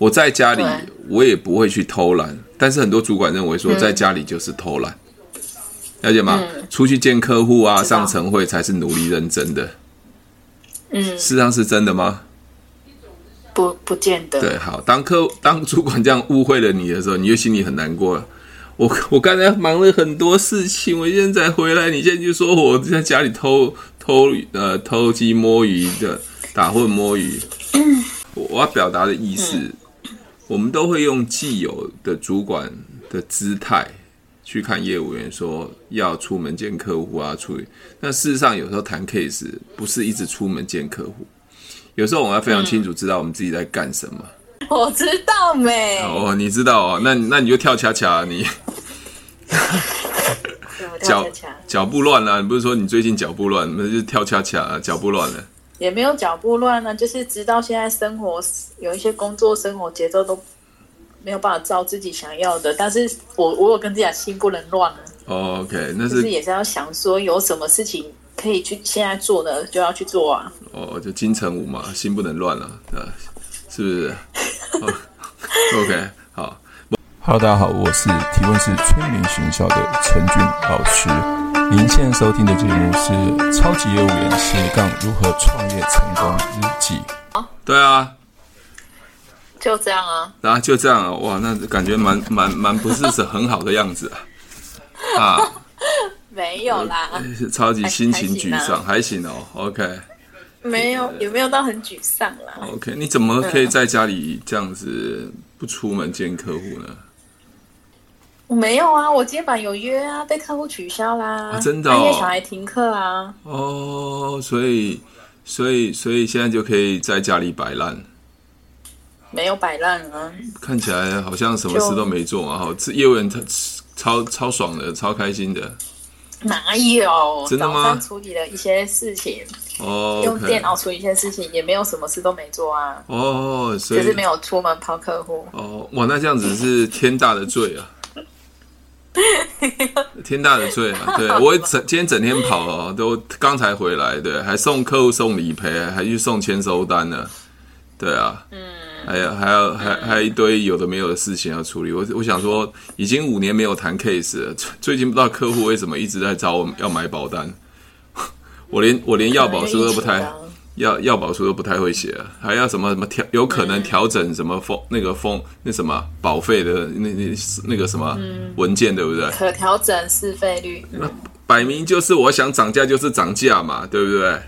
我在家里我也不会去偷懒，但是很多主管认为说在家里就是偷懒，嗯、了解吗？嗯、出去见客户啊，上晨会才是努力认真的。嗯，事实上是真的吗？不，不见得。对，好，当客当主管这样误会了你的时候，你就心里很难过了。我我刚才忙了很多事情，我现在回来，你现在就说我在家里偷偷呃偷鸡摸鱼的打混摸鱼。我要表达的意思，嗯、我们都会用既有的主管的姿态去看业务员，说要出门见客户啊，处理。那事实上，有时候谈 case 不是一直出门见客户，有时候我们要非常清楚知道我们自己在干什么。我知道没？哦，你知道哦，那那你就跳恰恰，啊你 脚脚步乱了。你不是说你最近脚步乱，那就跳恰恰，脚步乱了。也没有脚步乱呢，就是直到现在生活有一些工作生活节奏都没有办法照自己想要的，但是我我有跟自己讲心不能乱了。Oh, OK，那是，就是也是要想说有什么事情可以去现在做的就要去做啊。哦，oh, 就金城武嘛，心不能乱了，呃，是不是？OK，好，Hello，大家好，我是提问是催眠学校的陈俊老师。您现在收听的节目是《超级业务员斜杠如何创业成功日记》。啊，对啊，就这样啊，啊，就这样啊，哇，那感觉蛮蛮蛮不是是很好的样子啊，啊，没有啦，超级心情沮丧，还行哦，OK，没有，有没有到很沮丧啦？OK，你怎么可以在家里这样子不出门见客户呢？我没有啊，我今晚有约啊，被客户取消啦。啊、真的、哦，半夜小孩停课啊。哦，所以，所以，所以现在就可以在家里摆烂。没有摆烂啊。看起来好像什么事都没做啊，哈这，业务员超超超爽的，超开心的。哪有？真的吗？处理了一些事情。哦。用电脑处理一些事情，也没有什么事都没做啊。哦，所以就是没有出门跑客户。哦，哇，那这样子是天大的罪啊！天大的罪啊！对，我整今天整天跑哦，都刚才回来，对，还送客户送理赔，还去送签收单呢，对啊，嗯，还有还有还还有一堆有的没有的事情要处理。我我想说，已经五年没有谈 case 了，最近不知道客户为什么一直在找我们要买保单，我连我连要保书都不太。要要保书都不太会写，还要什么什么调，有可能调整什么风那个风那什么保费的那那那个什么文件，对不对？可调整是费率。那摆明就是我想涨价就是涨价嘛，对不对？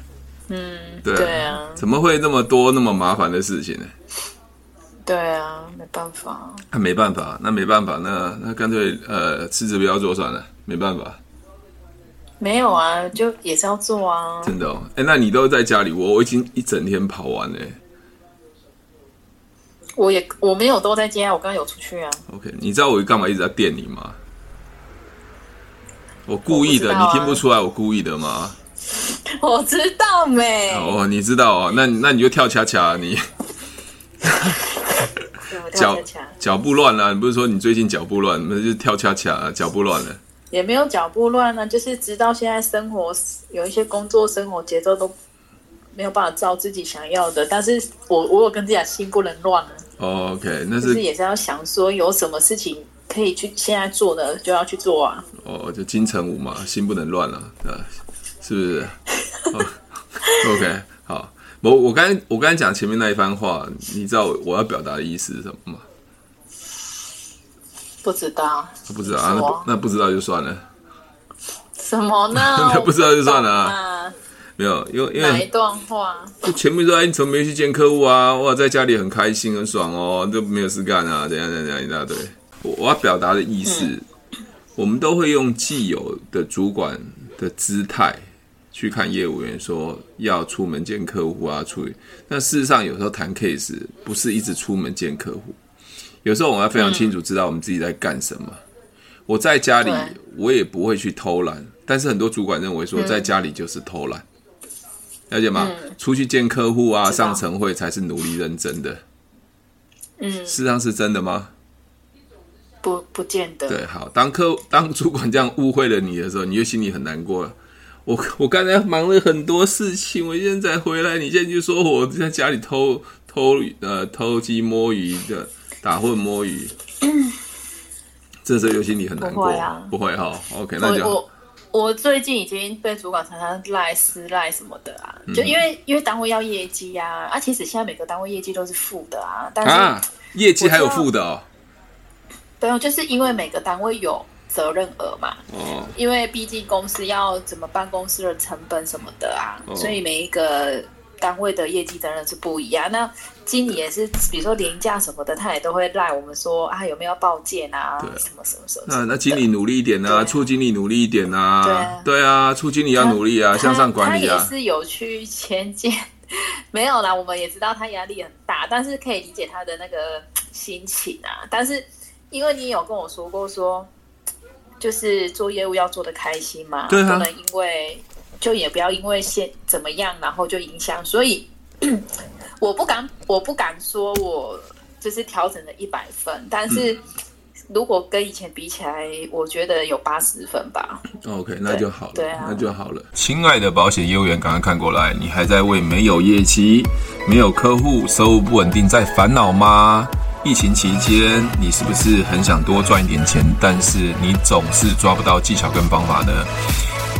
嗯，对对啊。怎么会那么多那么麻烦的事情呢？对啊，没办法。那没办法，那没办法，那那干脆呃辞职不要做算了，没办法。没有啊，就也是要做啊。真的哦，哎，那你都在家里，我我已经一整天跑完了。我也我没有都在家，我刚刚有出去啊。OK，你知道我干嘛一直在电你吗？我故意的，啊、你听不出来我故意的吗？我知道没？哦，你知道啊，那那你就跳恰恰，你 脚脚步乱了，你不是说你最近脚步乱，那就跳恰恰，脚步乱了。也没有脚步乱呢，就是直到现在生活有一些工作生活节奏都没有办法照自己想要的，但是我我有跟自己讲心不能乱了。Oh, OK，那是就是也是要想说有什么事情可以去现在做的就要去做啊。哦，oh, 就金城武嘛，心不能乱了，呃，是不是？OK，好，我我刚才我刚才讲前面那一番话，你知道我要表达的意思是什么吗？不知道，不知道啊，那不那不知道就算了。什么呢？那不知道就算了啊。没有，因为因为哪一段话？就前面说哎，你怎么没去见客户啊？哇，在家里很开心很爽哦，都没有事干啊，怎样怎样怎样一大堆。我我要表达的意思，嗯、我们都会用既有的主管的姿态去看业务员，说要出门见客户啊，处理。但事实上，有时候谈 case 不是一直出门见客户。有时候我们要非常清楚知道我们自己在干什么。我在家里我也不会去偷懒，但是很多主管认为说在家里就是偷懒，了解吗？出去见客户啊，上晨会才是努力认真的。嗯，事实上是真的吗？不，不见得。对，好，当客当主管这样误会了你的时候，你就心里很难过了。我我刚才忙了很多事情，我现在回来，你现在就说我在家里偷偷呃偷鸡摸鱼的打混摸鱼，嗯、这时候有心里很难过。不会啊，不会哈。OK，那就我我最近已经被主管常常赖私赖什么的啊，就因为、嗯、因为单位要业绩啊，啊，其实现在每个单位业绩都是负的啊，但是、啊、业绩还有负的哦。没有，就是因为每个单位有责任额嘛。哦。因为毕竟公司要怎么办公室的成本什么的啊，哦、所以每一个单位的业绩责任是不一样。那经理也是，比如说年假什么的，他也都会赖我们说啊，有没有报件啊？对什么什么什么。那那经理努力一点啊，处经理努力一点啊。对啊。对啊，处经理要努力啊，向上管理啊。他也是有去前进，没有啦。我们也知道他压力很大，但是可以理解他的那个心情啊。但是。因为你有跟我说过说，就是做业务要做的开心嘛，对啊，不能因为就也不要因为先怎么样，然后就影响。所以 我不敢，我不敢说我就是调整了一百分，但是如果跟以前比起来，我觉得有八十分吧。OK，那就好了，对啊，那就好了。亲爱的保险业务员，赶快看过来，你还在为没有业绩、没有客户、收入不稳定在烦恼吗？疫情期间，你是不是很想多赚一点钱，但是你总是抓不到技巧跟方法呢？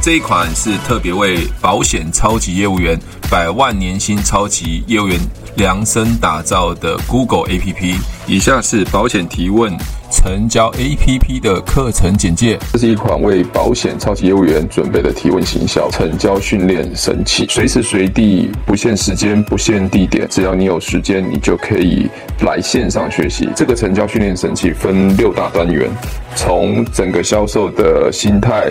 这一款是特别为保险超级业务员、百万年薪超级业务员量身打造的 Google APP。以下是保险提问。成交 APP 的课程简介。这是一款为保险超级业务员准备的提问行销成交训练神器，随时随地，不限时间，不限地点，只要你有时间，你就可以来线上学习。这个成交训练神器分六大单元，从整个销售的心态。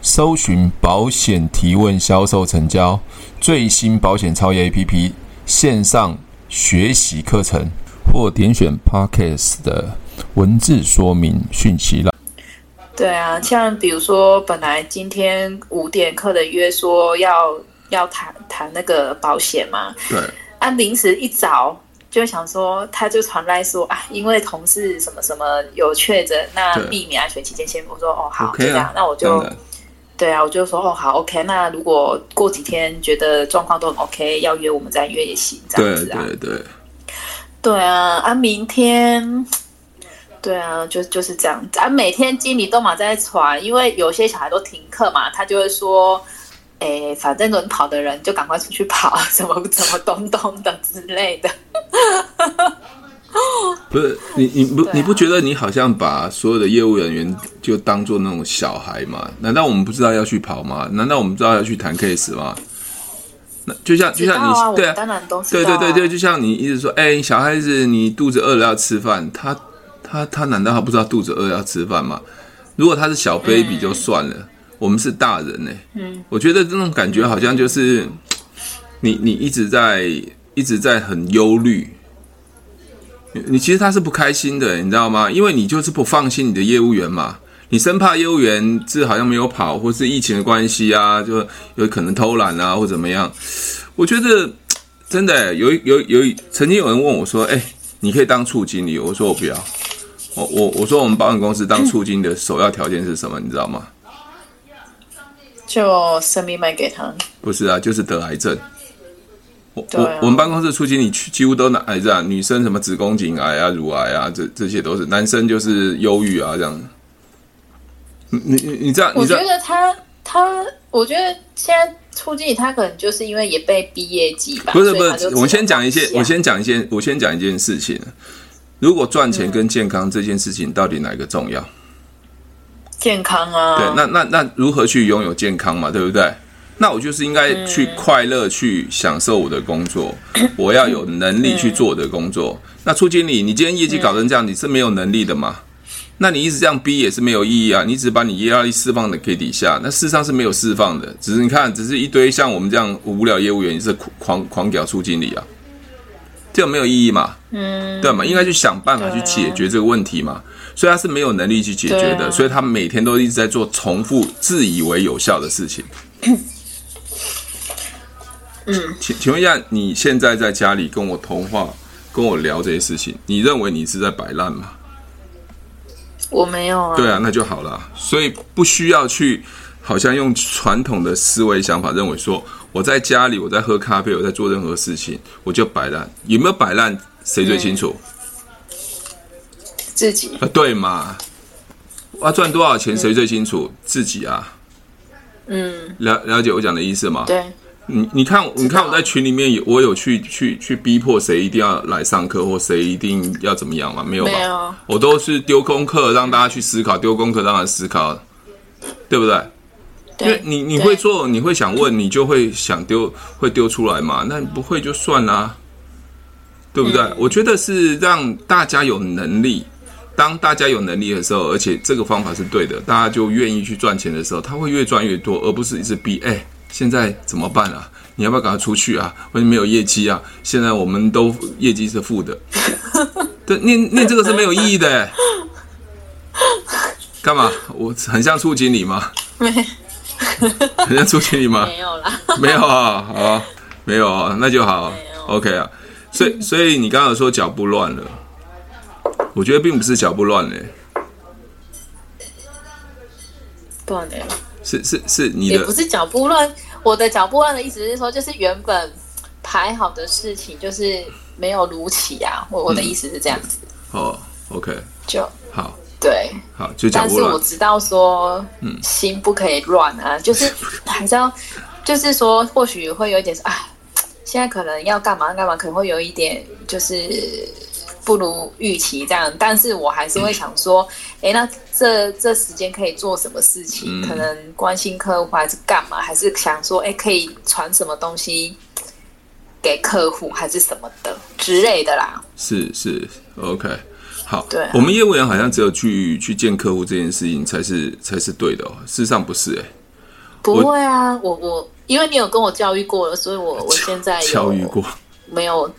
搜寻保险提问销售成交最新保险超越 APP 线上学习课程，或点选 Podcast 的文字说明讯息了。对啊，像比如说，本来今天五点课的约说要要谈谈那个保险嘛，对，啊，临时一早就想说，他就传来说啊，因为同事什么什么有确诊，那避免安全起见，先我说哦好这样，那我就。对啊，我就说哦好，OK。那如果过几天觉得状况都很 OK，要约我们再约也行，这样子啊。对对对。对啊，啊，明天，对啊，就就是这样子啊。每天经理都嘛在传，因为有些小孩都停课嘛，他就会说，哎，反正轮跑的人就赶快出去跑，什么什么东东的之类的。不是你，你不，你不觉得你好像把所有的业务人员就当做那种小孩吗？难道我们不知道要去跑吗？难道我们不知道要去谈 case 吗？那就像就像你、啊、对啊，当然都是、啊、对对对对，就像你一直说，哎，小孩子，你肚子饿了要吃饭，他他他难道他不知道肚子饿要吃饭吗？如果他是小 baby 就算了，嗯、我们是大人呢、欸。嗯，我觉得这种感觉好像就是你你一直在一直在很忧虑。你其实他是不开心的，你知道吗？因为你就是不放心你的业务员嘛，你生怕业务员这好像没有跑，或是疫情的关系啊，就有可能偷懒啊，或怎么样。我觉得真的有有有，曾经有人问我说：“哎，你可以当处经理？”我说：“我不要。”我我我说我们保险公司当处经理的首要条件是什么？你知道吗？就生命卖给他？不是啊，就是得癌症。我、啊、我们办公室处经理几乎都癌症，女生什么子宫颈癌啊、乳癌啊，这这些都是；男生就是忧郁啊这样。你你你这样，我觉得他他，我觉得现在处经理他可能就是因为也被毕业季吧。不是不是，我先讲一些，我先讲一些，我先讲一件事情。如果赚钱跟健康这件事情，到底哪个重要？健康啊。对，那那那如何去拥有健康嘛？对不对？那我就是应该去快乐，去享受我的工作。我要有能力去做我的工作。那处经理，你今天业绩搞成这样，你是没有能力的嘛？那你一直这样逼也是没有意义啊！你只把你压力释放的给底下，那事实上是没有释放的。只是你看，只是一堆像我们这样无聊业务员，你是狂狂狂屌出经理啊。这样没有意义嘛，嗯，对嘛？应该去想办法去解决这个问题嘛。所以他是没有能力去解决的，所以他每天都一直在做重复自以为有效的事情。嗯，请请问一下，你现在在家里跟我通话，跟我聊这些事情，你认为你是在摆烂吗？我没有啊。对啊，那就好了。所以不需要去，好像用传统的思维想法认为说，我在家里，我在喝咖啡，我在做任何事情，我就摆烂。有没有摆烂？谁最清楚？嗯、自己啊，对嘛？要赚多少钱？谁最清楚？自己啊。嗯，了了解我讲的意思吗？对。你你看，你看我在群里面有我有去去去逼迫谁一定要来上课，或谁一定要怎么样吗？没有吧？没有。我都是丢功课让大家去思考，丢功课让大家思考，对不对？对。因为你你会做，你会想问，你就会想丢，会丢出来嘛？那你不会就算啦，对不对？嗯。我觉得是让大家有能力，当大家有能力的时候，而且这个方法是对的，大家就愿意去赚钱的时候，他会越赚越多，而不是一直逼哎。现在怎么办啊？你要不要赶快出去啊？或者没有业绩啊？现在我们都业绩是负的，对，念念这个是没有意义的。干嘛？我很像处经理吗？没，很像处经理吗？没有啦，没有啊，好，没有啊，那就好，OK 啊。所以，所以你刚刚说脚步乱了，我觉得并不是脚步乱嘞，乱了。是是是，你的也不是脚步乱。我的脚步乱的意思是说，就是原本排好的事情，就是没有如期啊。我我的意思是这样子。哦，OK，就好，对，好，就脚步乱。但是我知道说，嗯，心不可以乱啊，就是 还是要，就是说，或许会有一点啊，现在可能要干嘛干嘛，可能会有一点就是。不如预期这样，但是我还是会想说，哎、嗯，那这这时间可以做什么事情？嗯、可能关心客户还是干嘛？还是想说，哎，可以传什么东西给客户，还是什么的之类的啦？是是，OK，好。对、啊，我们业务员好像只有去去见客户这件事情才是才是对的哦。事实上不是哎，不会啊，我我因为你有跟我教育过了，所以我我现在有教育过没有？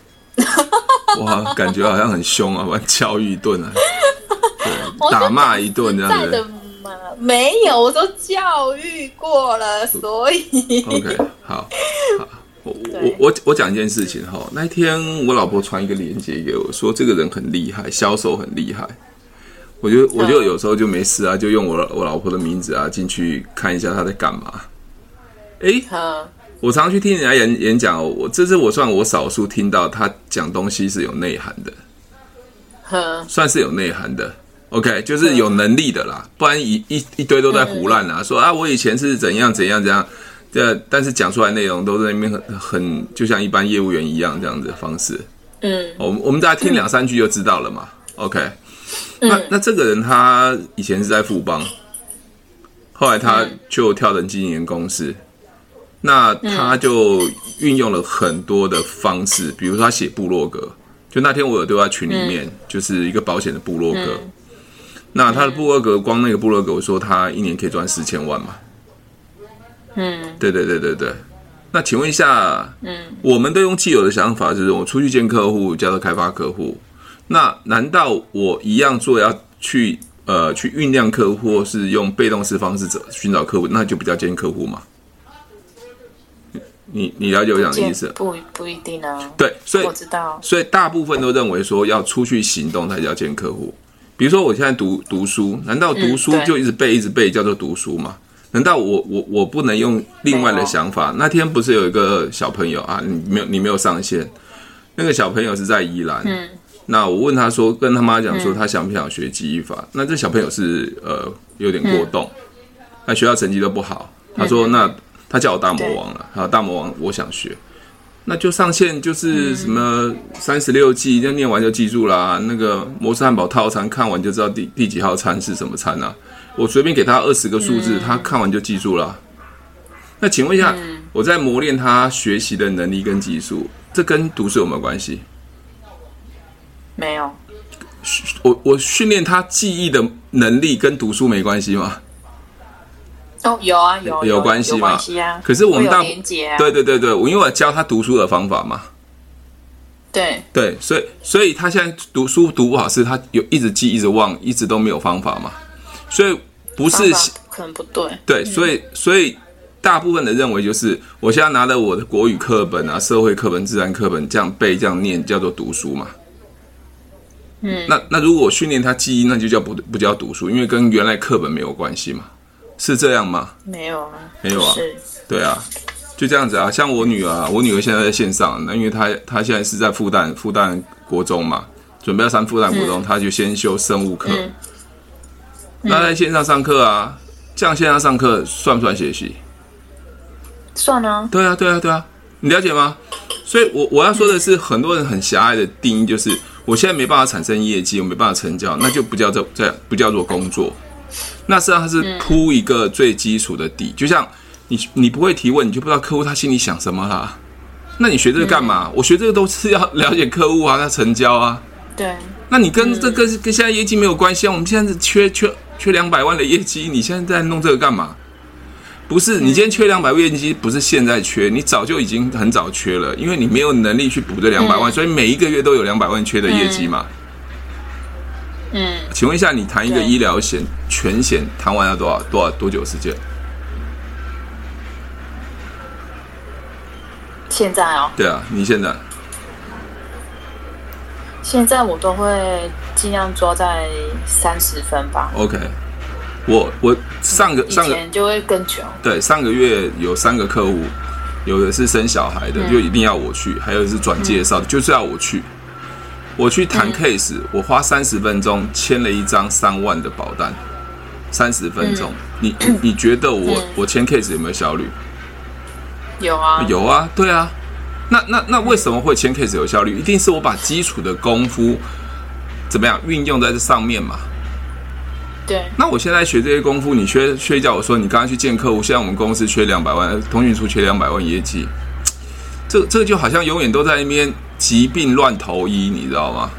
哇，感觉好像很凶啊！把教育一顿啊，打骂一顿这样子。没有，我都教育过了，所以。OK，好，好，我我我我讲一件事情哈。那一天我老婆传一个链接给我，说这个人很厉害，销售很厉害。我就我就有时候就没事啊，就用我我老婆的名字啊进去看一下他在干嘛。哎。我常常去听人家演演讲，我这是我算我少数听到他讲东西是有内涵的，呵算是有内涵的。OK，就是有能力的啦，不然一一一堆都在胡乱啊，说啊我以前是怎样怎样怎样，这但是讲出来内容都在那边很很就像一般业务员一样这样子的方式。嗯，我们我们大家听两三句就知道了嘛。OK，那那这个人他以前是在富邦，后来他就跳成经营公司。那他就运用了很多的方式，嗯、比如说他写部落格，就那天我有对他群里面，嗯、就是一个保险的部落格。嗯、那他的部落格，光那个部落格，我说他一年可以赚四千万嘛？嗯，对对对对对。那请问一下，嗯，我们都用既有的想法，就是我出去见客户，叫做开发客户。那难道我一样做，要去呃去酝酿客户，或是用被动式方式找寻找客户，那就不叫见客户嘛？你你了解我讲的意思？不不一定啊。对，所以我知道，所以大部分都认为说要出去行动才叫见客户。比如说我现在读读书，难道读书就一直背一直背叫做读书吗？难道我我我不能用另外的想法？那天不是有一个小朋友啊，你没有你没有上线，那个小朋友是在宜兰。嗯。那我问他说，跟他妈讲说，他想不想学记忆法？那这小朋友是呃有点过动，那学校成绩都不好。他说那。他叫我大魔王了，好，大魔王，我想学，那就上线，就是什么三十六计，就念完就记住啦。那个摩斯汉堡套餐看完就知道第第几号餐是什么餐啊？我随便给他二十个数字，他看完就记住了。那请问一下，我在磨练他学习的能力跟技术，这跟读书有没有关系？没有。我我训练他记忆的能力跟读书没关系吗？哦，有啊，有有关系嘛？啊、可是我们大对对对对，我因为我教他读书的方法嘛。对对，所以所以他现在读书读不好，是他有一直记一直忘，一直都没有方法嘛。所以不是可能不对，对，所以所以大部分的认为就是，我现在拿了我的国语课本啊、社会课本、自然课本这样背、这样念，叫做读书嘛。嗯，那那如果我训练他记忆，那就叫不不叫读书，因为跟原来课本没有关系嘛，是这样吗？没有啊，没有啊，是对啊，就这样子啊。像我女儿啊，我女儿现在在线上，那因为她她现在是在复旦复旦国中嘛，准备要上复旦国中，她、嗯、就先修生物课。嗯、那在线上上课啊，这样线上上课算不算学习？算啊。对啊，对啊，对啊，你了解吗？所以我我要说的是，很多人很狭隘的定义就是。我现在没办法产生业绩，我没办法成交，那就不叫做这不叫做工作。那实际上它是铺一个最基础的底，就像你你不会提问，你就不知道客户他心里想什么啦。那你学这个干嘛？我学这个都是要了解客户啊，要成交啊。对。那你跟这个跟现在业绩没有关系啊？我们现在是缺缺缺两百万的业绩，你现在在弄这个干嘛？不是，你今天缺两百万业绩，不是现在缺，你早就已经很早缺了，因为你没有能力去补这两百万，所以每一个月都有两百万缺的业绩嘛。嗯，请问一下，你谈一个医疗险全险谈完要多少多少多久时间？现在哦？对啊，你现在？现在我都会尽量抓在三十分吧。OK。我我上个上个就会更久。对，上个月有三个客户，有的是生小孩的，嗯、就一定要我去；还有是转介绍的，嗯、就是要我去。我去谈 case，、嗯、我花三十分钟签了一张三万的保单，三十分钟。嗯、你你觉得我、嗯、我签 case 有没有效率？有啊，有啊，对啊。那那那为什么会签 case 有效率？一定是我把基础的功夫怎么样运用在这上面嘛。对，那我现在学这些功夫，你缺缺叫我说，你刚刚去见客户，现在我们公司缺两百万，通讯处缺两百万业绩，这这就好像永远都在那边疾病乱投医，你知道吗？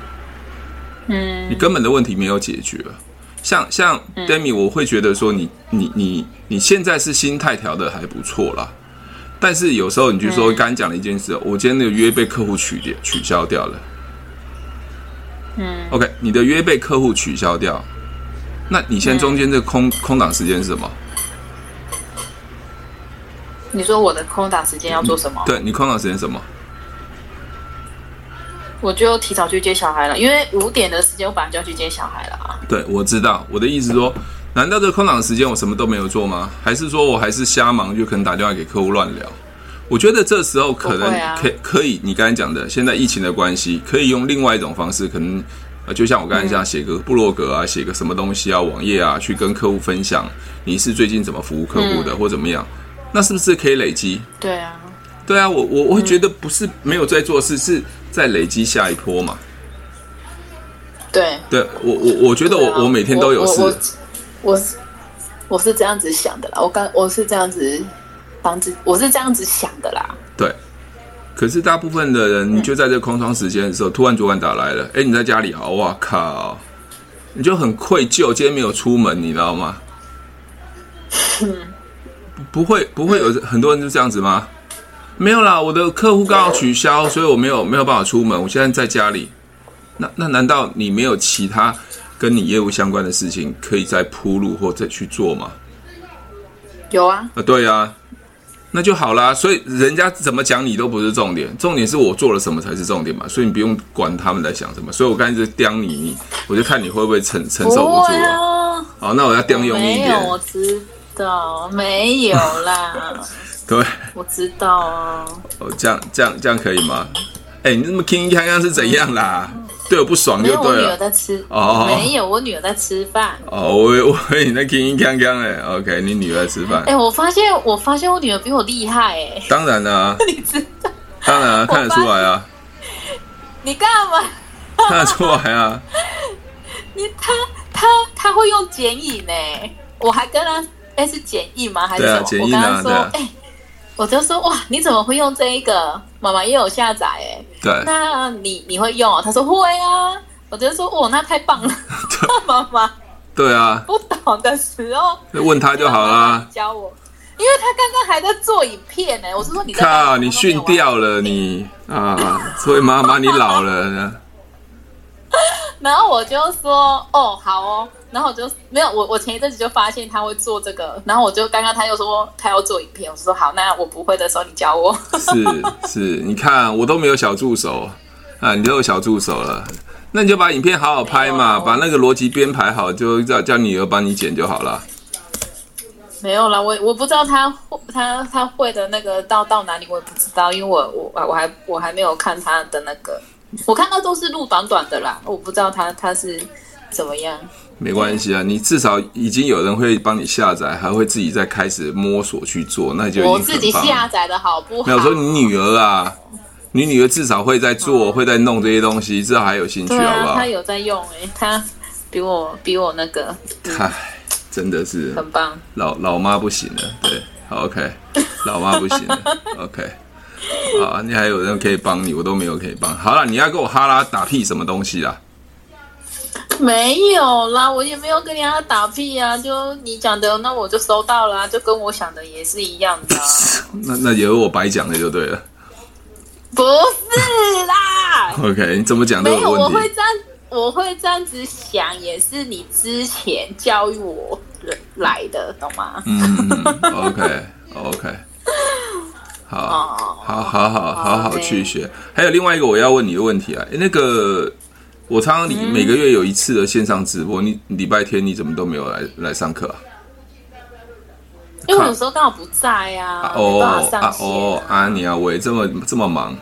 嗯，你根本的问题没有解决。像像 Demi，我会觉得说你你你你现在是心态调的还不错啦，但是有时候你就说刚讲了一件事，我今天那个约被客户取掉取消掉了。嗯，OK，你的约被客户取消掉。那你现在中间这个空、嗯、空档时间是什么？你说我的空档时间要做什么？对，你空档时间什么？我就提早去接小孩了，因为五点的时间我本来就要去接小孩了啊。对，我知道。我的意思说，难道这空档时间我什么都没有做吗？还是说我还是瞎忙，就可能打电话给客户乱聊？我觉得这时候可能可以可以，你刚才讲的，现在疫情的关系，可以用另外一种方式，可能。就像我刚才讲，写个部落格啊，写个什么东西啊，网页啊，去跟客户分享你是最近怎么服务客户的，嗯、或怎么样，那是不是可以累积？对啊，对啊，我我我会觉得不是没有在做事，是在累积下一波嘛。对，对我我我觉得我、啊、我每天都有事，我是我是这样子想的啦，我刚我是这样子帮自我是这样子想的啦，对。可是大部分的人就在这空窗时间的时候，突然主管打来了，哎，你在家里啊？哇靠！你就很愧疚，今天没有出门，你知道吗？不会，不会有很多人就这样子吗？没有啦，我的客户刚好取消，所以我没有没有办法出门，我现在在家里。那那难道你没有其他跟你业务相关的事情可以再铺路或者去做吗？有啊。啊，对啊。那就好啦，所以人家怎么讲你都不是重点，重点是我做了什么才是重点嘛，所以你不用管他们在想什么。所以我刚才就刁你，你我就看你会不会承承受不住了。啊、好，那我要刁用一点。没有，我知道没有啦。对，我知道啊。哦，这样这样这样可以吗？哎、欸，你那么听看看是怎样啦？对我不爽就对了。我女儿在吃。哦，没有，我女儿在吃饭。哦，我我你在听听看看哎，OK，你女儿在吃饭。哎，我发现我发现我女儿比我厉害哎。当然啦，你知道？当然啊，看得出来啊。你干嘛？看得出来啊。你他他他会用剪影呢？我还跟他哎是剪映吗？还是什么？剪映啊，对啊。我就说哇，你怎么会用这一个？妈妈也有下载哎。对。那你你会用？他说会啊。我就说哇，那太棒了，妈妈。对啊。不懂的时候，问他就好啦。教我，因为他刚刚还在做影片呢。我是说你靠，你训掉了你啊！所以妈妈你老了。然后我就说哦好哦，然后我就没有我我前一阵子就发现他会做这个，然后我就刚刚他又说他要做影片，我说好，那我不会的时候你教我。是是，你看我都没有小助手啊，你都有小助手了，那你就把影片好好拍嘛，把那个逻辑编排好，就叫叫女儿帮你剪就好了。没有啦，我我不知道他他他会的那个到到哪里，我也不知道，因为我我我还我还没有看他的那个。我看到都是录短短的啦，我不知道他他是怎么样。没关系啊，你至少已经有人会帮你下载，还会自己再开始摸索去做，那就。我自己下载的好不好？没有说你女儿啊，你女儿至少会在做，哦、会在弄这些东西，至少还有兴趣，啊、好不好？她有在用诶、欸，他比我比我那个，唉，真的是很棒。老老妈不行了，对，好 OK，老妈不行了，OK。啊，你还有人可以帮你，我都没有可以帮。好了，你要跟我哈拉打屁什么东西啦？没有啦，我也没有跟你哈拉打屁啊。就你讲的，那我就收到了，就跟我想的也是一样的。那那也是我白讲的就对了。不是啦。OK，你怎么讲都有问题。没有，我会这样，我会这样子想，也是你之前教育我来的，懂吗？嗯，OK，OK。好，好，好，好，好好去学。还有另外一个我要问你的问题啊，那个我常常你每个月有一次的线上直播，你礼拜天你怎么都没有来来上课啊？因为有时候刚好不在呀。哦啊哦啊，你啊，我这么这么忙，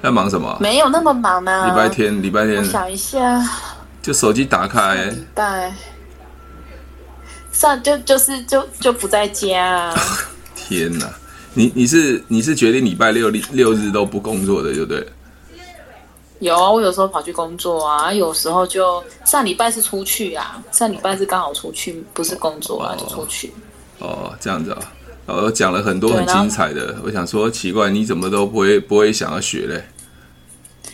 在忙什么？没有那么忙呢。礼拜天，礼拜天，想一下，就手机打开，礼拜上就就是就就不在家。天哪！你你是你是决定礼拜六六日都不工作的，对不对？有啊，我有时候跑去工作啊，有时候就上礼拜是出去啊，上礼拜是刚好出去，不是工作啊，哦、就出去。哦，这样子啊，我讲了很多很精彩的，我想说奇怪，你怎么都不会不会想要学嘞？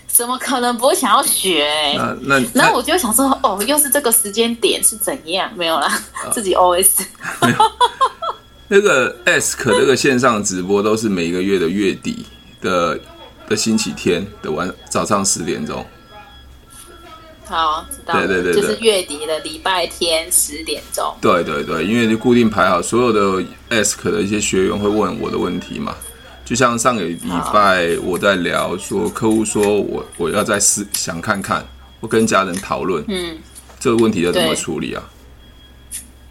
怎么可能不会想要学？那那那我就想说，哦，又是这个时间点是怎样？没有啦，哦、自己 OS。那个 Ask 这个线上直播都是每个月的月底的的星期天的晚早上十点钟。好，知道。对对对，就是月底的礼拜天十点钟。对对对，因为就固定排好，所有的 Ask 的一些学员会问我的问题嘛。就像上个礼拜我在聊说，客户说我我要再试想看看，我跟家人讨论，嗯，这个问题要怎么处理啊？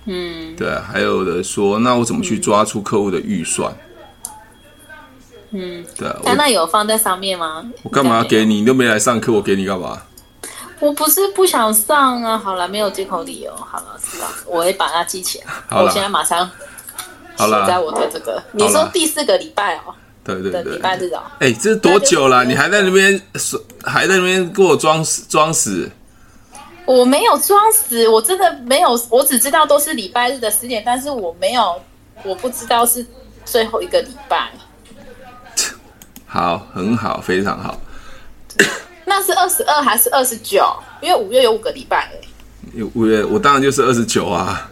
嗯，对，还有的说，那我怎么去抓出客户的预算？嗯，对，那那有放在上面吗？我干嘛要给你？你都没来上课，我给你干嘛？我不是不想上啊。好了，没有借口理由。好了，是吧，我会把它记起来。好，我现在马上写在我的这个。你说第四个礼拜哦？对对对，礼拜日哦。哎，这是多久了？你还在那边还在那边给我装死装死？我没有装死，我真的没有，我只知道都是礼拜日的十点，但是我没有，我不知道是最后一个礼拜。好，很好，非常好。那是二十二还是二十九？因为五月有五个礼拜有。五月我当然就是二十九啊。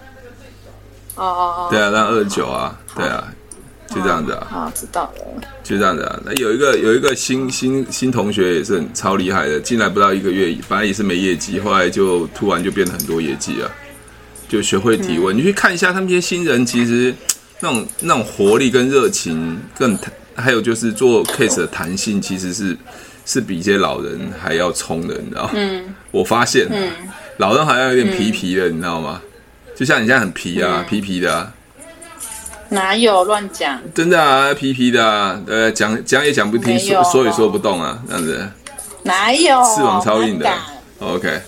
哦哦哦。对啊，那二十九啊，对啊。就这样子啊，好，知道了。就这样子啊，那有一个有一个新新新同学也是很超厉害的，进来不到一个月，本来也是没业绩，后来就突然就变得很多业绩啊，就学会提问。嗯、你去看一下他们这些新人，其实那种那种活力跟热情，更还有就是做 case 的弹性，其实是是比一些老人还要冲的，你知道吗？嗯，我发现，嗯，老人好像有点皮皮的，你知道吗？就像你现在很皮啊，嗯、皮皮的啊。哪有乱讲？真的啊，皮皮的啊，呃，讲讲也讲不听，说说也说不动啊，这样子。哪有？翅膀超硬的。OK。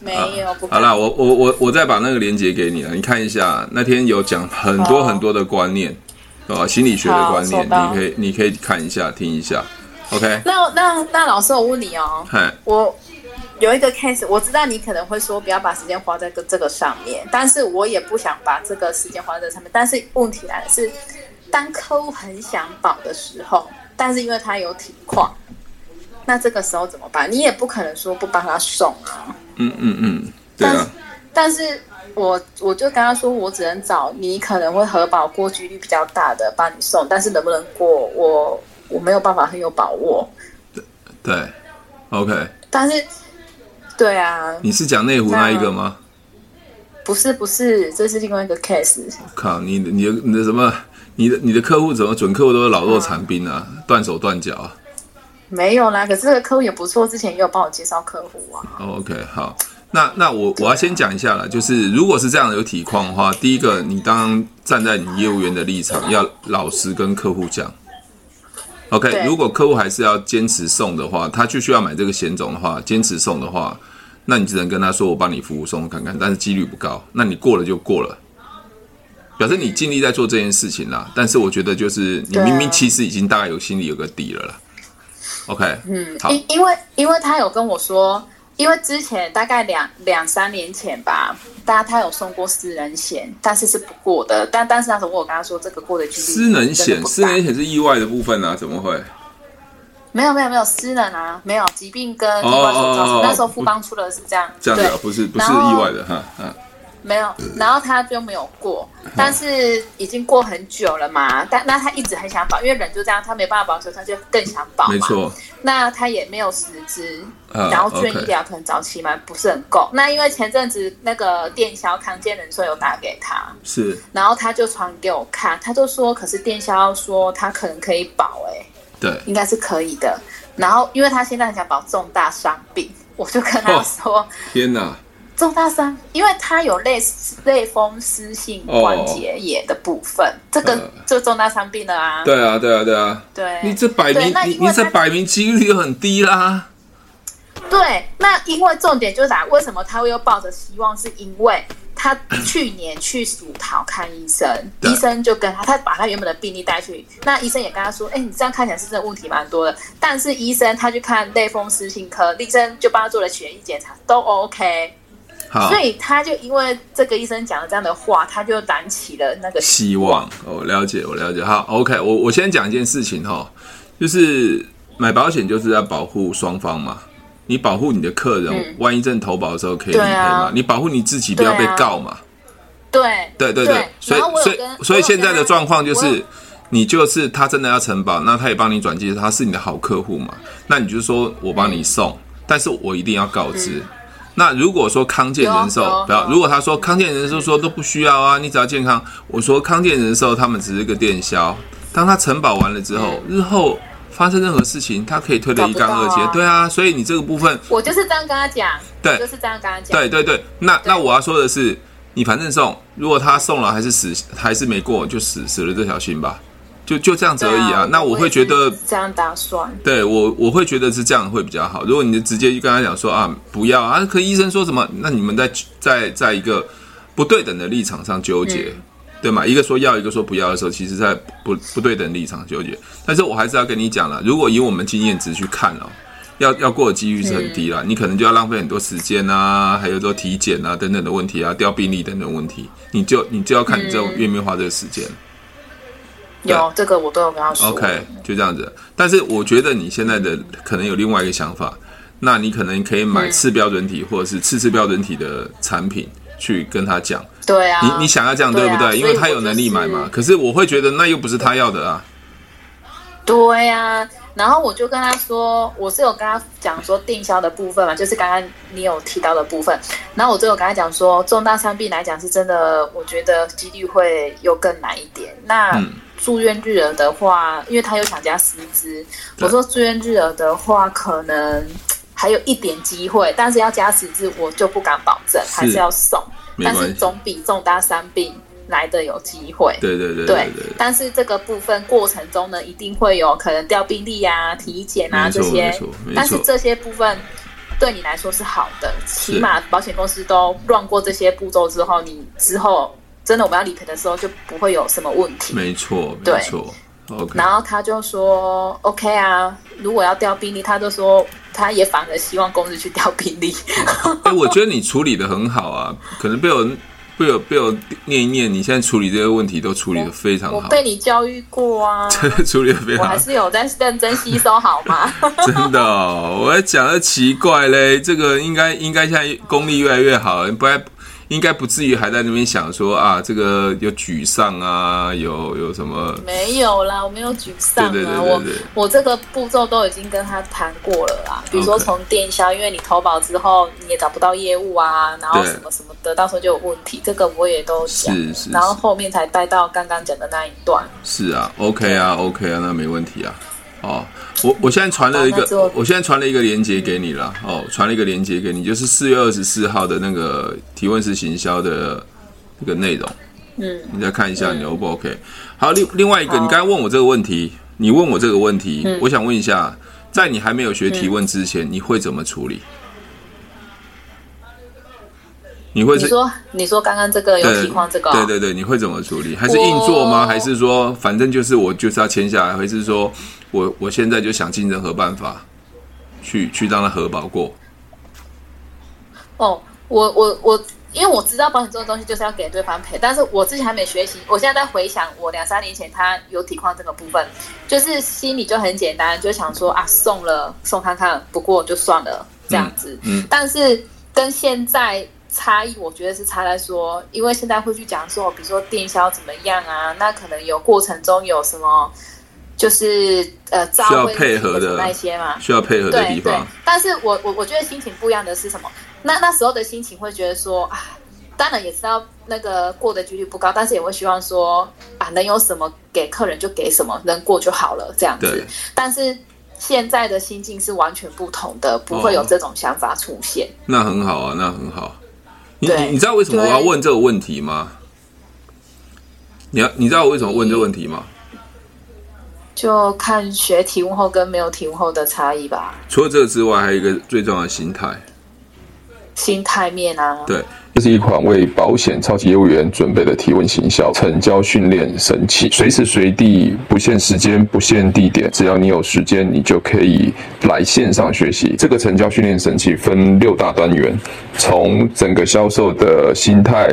没有。好了，我我我我再把那个链接给你了，你看一下。那天有讲很多很多的观念，啊，心理学的观念，你可以你可以看一下，听一下。OK。那那那老师，我问你哦，我。有一个 case，我知道你可能会说不要把时间花在这个上面，但是我也不想把这个时间花在这上面。但是问题来了是，当客户很想保的时候，但是因为他有体况，那这个时候怎么办？你也不可能说不帮他送啊。嗯嗯嗯，对啊。但是，但是我我就跟他说，我只能找你可能会核保过几率比较大的帮你送，但是能不能过，我我没有办法很有把握。对对，OK。但是，对啊，你是讲内湖那一个吗？不是不是，这是另外一个 case。靠，你你的你的什么？你的你的客户怎么准客户都是老弱残兵啊，嗯、断手断脚啊？没有啦，可是这个客户也不错，之前也有帮我介绍客户啊。OK，好，那那我我要先讲一下了，就是如果是这样的有体况的话，第一个，你当然站在你业务员的立场，要老实跟客户讲。OK，如果客户还是要坚持送的话，他就需要买这个险种的话，坚持送的话。那你只能跟他说，我帮你服务送看看，但是几率不高。那你过了就过了，表示你尽力在做这件事情啦。但是我觉得就是你明明其实已经大概有心里有个底了啦。OK，嗯，好，因因为因为他有跟我说，因为之前大概两两三年前吧，大家他有送过私人险，但是是不过的。但但是那时候我跟他说，这个过的几率私人险，私人险是意外的部分啊，怎么会？没有没有没有私人啊，没有疾病跟意外所造成。那时候富邦出的是这样，这样的啊，不是不是意外的哈，嗯，没有，然后他就没有过，但是已经过很久了嘛。但那他一直很想保，因为人就这样，他没办法保，所以他就更想保嘛。没错。那他也没有实支，然后住院医疗可能早期嘛不是很够。那因为前阵子那个电销康健人寿有打给他，是，然后他就传给我看，他就说，可是电销说他可能可以保，哎。对，应该是可以的。然后，因为他现在很想保重大伤病，我就跟他说：“哦、天哪，重大伤，因为他有类类风湿性关节炎的部分，哦、这个就重大伤病了啊。”对啊，对啊，对啊，对。你这摆明，你你这摆明几率就很低啦。对，那因为重点就是啥？为什么他会又抱着希望？是因为。他去年去属桃看医生，医生就跟他，他把他原本的病历带去，那医生也跟他说，哎、欸，你这样看起来是真的问题蛮多的。但是医生他去看类风湿性科，医生就帮他做了血液检查，都 OK。好，所以他就因为这个医生讲了这样的话，他就燃起了那个希望。我了解，我了解。好，OK，我我先讲一件事情哈，就是买保险就是要保护双方嘛。你保护你的客人，嗯、万一真投保的时候可以理赔嘛？啊、你保护你自己，不要被告嘛？对对对对，所以所以所以现在的状况就是，你就是他真的要承保，那他也帮你转介，他是你的好客户嘛？那你就说我帮你送，嗯、但是我一定要告知。嗯、那如果说康健人寿不要，如果他说康健人寿说都不需要啊，你只要健康，我说康健人寿他们只是个电销，当他承保完了之后，嗯、日后。发生任何事情，他可以推得一干二净。啊对啊，所以你这个部分，我就是这样跟他讲，对，就是这样跟他讲。对对对，那那我要说的是，你反正送，如果他送了还是死，还是没过，就死死了这条心吧，就就这样子而已啊。啊那我会觉得这样打算，对我我会觉得是这样会比较好。如果你就直接就跟他讲说啊，不要啊，可医生说什么，那你们在在在一个不对等的立场上纠结。嗯对吗？一个说要，一个说不要的时候，其实在不不对等立场纠结。但是我还是要跟你讲了，如果以我们经验值去看哦，要要过的几率是很低了。嗯、你可能就要浪费很多时间啊，还有说体检啊等等的问题啊，调病历等等问题，你就你就要看你这种愿不愿意花这个时间。有这个我都有跟他说。OK，就这样子。但是我觉得你现在的可能有另外一个想法，那你可能可以买次标准体或者是次次标准体的产品。去跟他讲，对啊，你你想要这样对不对？因为他有能力买嘛。可是我会觉得那又不是他要的啊。对呀，然后我就跟他说，我是有跟他讲说定销的部分嘛，就是刚刚你有提到的部分。然后我就有跟他讲说，重大伤病来讲是真的，我觉得几率会又更难一点。那住院日额的话，因为他又想加师资，我说住院日额的话可能。还有一点机会，但是要加师资，我就不敢保证，是还是要送。但是总比重大伤病来的有机会。对对对对，对，对，但是这个部分过程中呢，一定会有可能调病历啊、体检啊这些。但是这些部分对你来说是好的，起码保险公司都 run 过这些步骤之后，你之后真的我们要理赔的时候就不会有什么问题。没错，对没错。然后他就说：“OK 啊，如果要调病历，他就说他也反而希望公司去调病历。哎，我觉得你处理的很好啊，可能被我被我被我念一念，你现在处理这些问题都处理的非常好。我，我被你教育过啊，处理得非常好，我还是有在认真吸收，好吗？真的哦，我还讲的奇怪嘞，这个应该应该现在功力越来越好，不然。应该不至于还在那边想说啊，这个有沮丧啊，有有什么？没有啦，我没有沮丧啊，对对对对对我我这个步骤都已经跟他谈过了啦。比如说从电销，因为你投保之后你也找不到业务啊，然后什么什么的，到时候就有问题，这个我也都讲。是是。然后后面才带到刚刚讲的那一段。是啊，OK 啊，OK 啊，那没问题啊。哦，我我现在传了一个，我现在传了一个链接给你了。哦，传了一个链接给你，就是四月二十四号的那个提问式行销的那个内容。嗯，你再看一下，你 O 不 OK？好，另另外一个，你刚才问我这个问题，你问我这个问题，我想问一下，在你还没有学提问之前，你会怎么处理？你会是说你说刚刚这个有情况这个、哦、对对对，你会怎么处理？还是硬做吗？还是说反正就是我就是要签下来？还是说我我现在就想尽任何办法去去让他核保过？哦，我我我，因为我知道保险这种东西就是要给对方赔，但是我之前还没学习，我现在在回想我两三年前他有体况这个部分，就是心里就很简单，就想说啊送了送看看，不过就算了这样子。嗯，嗯但是跟现在。差异我觉得是差在说，因为现在会去讲说，比如说电销怎么样啊，那可能有过程中有什么，就是呃，需要配合的那些嘛，需要配合的地方。但是我我我觉得心情不一样的是什么？那那时候的心情会觉得说啊，当然也知道那个过的几率不高，但是也会希望说啊，能有什么给客人就给什么，能过就好了这样子。但是现在的心境是完全不同的，不会有这种想法出现。哦，那很好啊，那很好。你你知道为什么我要问这个问题吗？你要你知道我为什么问这个问题吗？就看学提问后跟没有提问后的差异吧。除了这个之外，还有一个最重要的心态。心态面啊，对。这是一款为保险超级业务员准备的提问行销成交训练神器，随时随地不限时间、不限地点，只要你有时间，你就可以来线上学习。这个成交训练神器分六大单元，从整个销售的心态。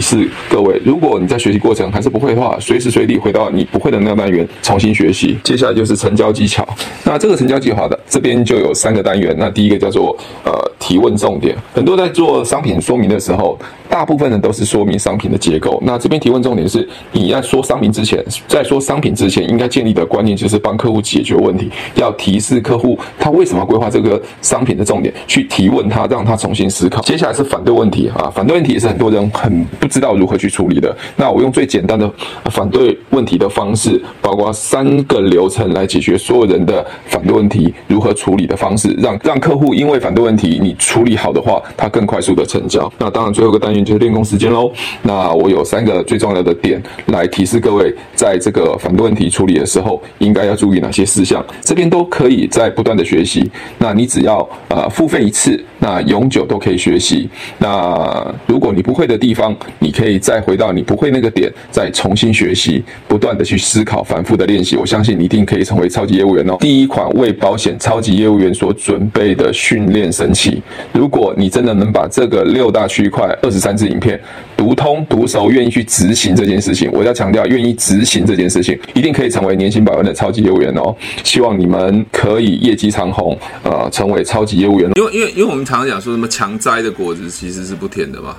示各位。如果你在学习过程还是不会的话，随时随地回到你不会的那个单元重新学习。接下来就是成交技巧，那这个成交计划的这边就有三个单元。那第一个叫做呃提问重点，很多在做商品说明的时候，大部分人都是说明商品的结构。那这边提问重点是，你在说商品之前，在说商品之前，应该建立的观念就是帮客户解决问题，要提示客户他为什么规划这个商品的重点，去提问他，让他重新思考。接下来是反对问题啊，反对问题也是很多人很不知道如何去处理的。那我用最简单的反对问题的方式，包括三个流程来解决所有人的反对问题，如何处理的方式，让让客户因为反对问题你处理好的话，他更快速的成交。那当然最后一个单元就是练功时间喽。那我有三个最重要的点来提示各位，在这个反对问题处理的时候，应该要注意哪些事项。这边都可以在不断的学习。那你只要呃付费一次，那永久都可以学习。那如果你不会的地方，你可以再回到你不会那个点，再重新学习，不断的去思考，反复的练习。我相信你一定可以成为超级业务员哦。第一款为保险超级业务员所准备的训练神器，如果你真的能把这个六大区块二十三支影片读通读熟，愿意去执行这件事情，我要强调，愿意执行这件事情，一定可以成为年薪百万的超级业务员哦。希望你们可以业绩长虹，呃，成为超级业务员。因为因为因为我们常常讲说什么强摘的果子其实是不甜的嘛。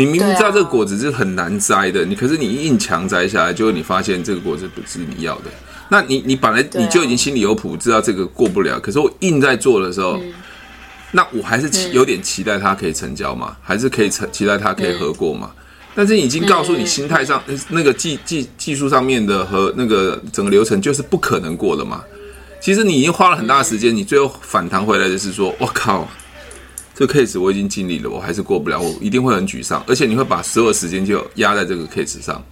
你明明知道这个果子是很难摘的，你可是你硬强摘下来，结果你发现这个果子不是你要的。那你你本来你就已经心里有谱，知道这个过不了。可是我硬在做的时候，那我还是期有点期待它可以成交嘛，还是可以成期待它可以合过嘛。但是已经告诉你心态上那个技技技术上面的和那个整个流程就是不可能过的嘛。其实你已经花了很大的时间，你最后反弹回来的是说，我靠，这个 case 我已经尽力了，我还是过不了，我一定会很沮丧，而且你会把所有时间就压在这个 case 上。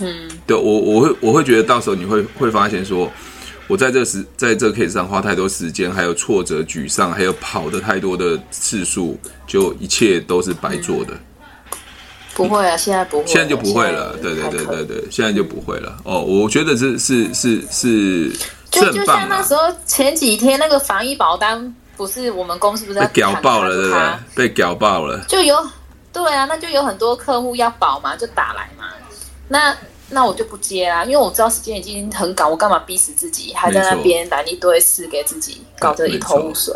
嗯，对我我会我会觉得到时候你会会发现说，我在这个时在这个 case 上花太多时间，还有挫折、沮丧，还有跑的太多的次数，就一切都是白做的。不会啊，现在不会，现在就不会了。对对对对对，现在就不会了。哦，我觉得这是是是，就就像那时候前几天那个防疫保单，不是我们公司不是被屌爆了，对不对？被屌爆了，就有对啊，那就有很多客户要保嘛，就打来嘛。那那我就不接啦，因为我知道时间已经很赶，我干嘛逼死自己，还在那边来一堆事给自己搞得一头雾水。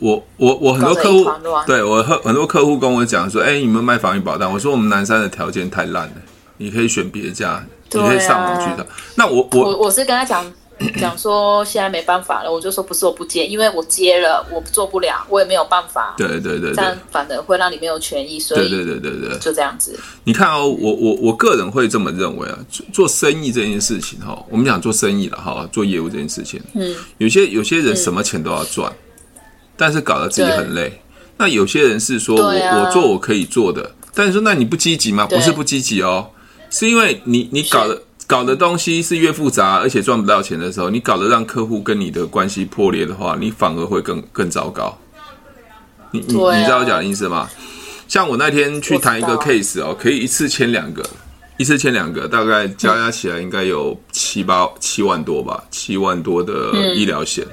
我我我很多客户，对我很很多客户跟我讲说，哎、欸，你们卖防疫保单，我说我们南山的条件太烂了，你可以选别家，啊、你可以上网去的。那我我我我是跟他讲。讲说现在没办法了，我就说不是我不接，因为我接了我做不了，我也没有办法。对对对，这样反而会让你没有权益，所以对对对对对，就这样子。你看哦，我我我个人会这么认为啊，做做生意这件事情哈，我们讲做生意了哈，做业务这件事情，嗯，有些有些人什么钱都要赚，但是搞得自己很累。那有些人是说我我做我可以做的，但是说那你不积极吗？不是不积极哦，是因为你你搞的。搞的东西是越复杂，而且赚不到钱的时候，你搞得让客户跟你的关系破裂的话，你反而会更更糟糕。你你你知道我讲的意思吗？像我那天去谈一个 case 哦，可以一次签两个，一次签两个，大概加加起来应该有七八七万多吧，七万多的医疗险。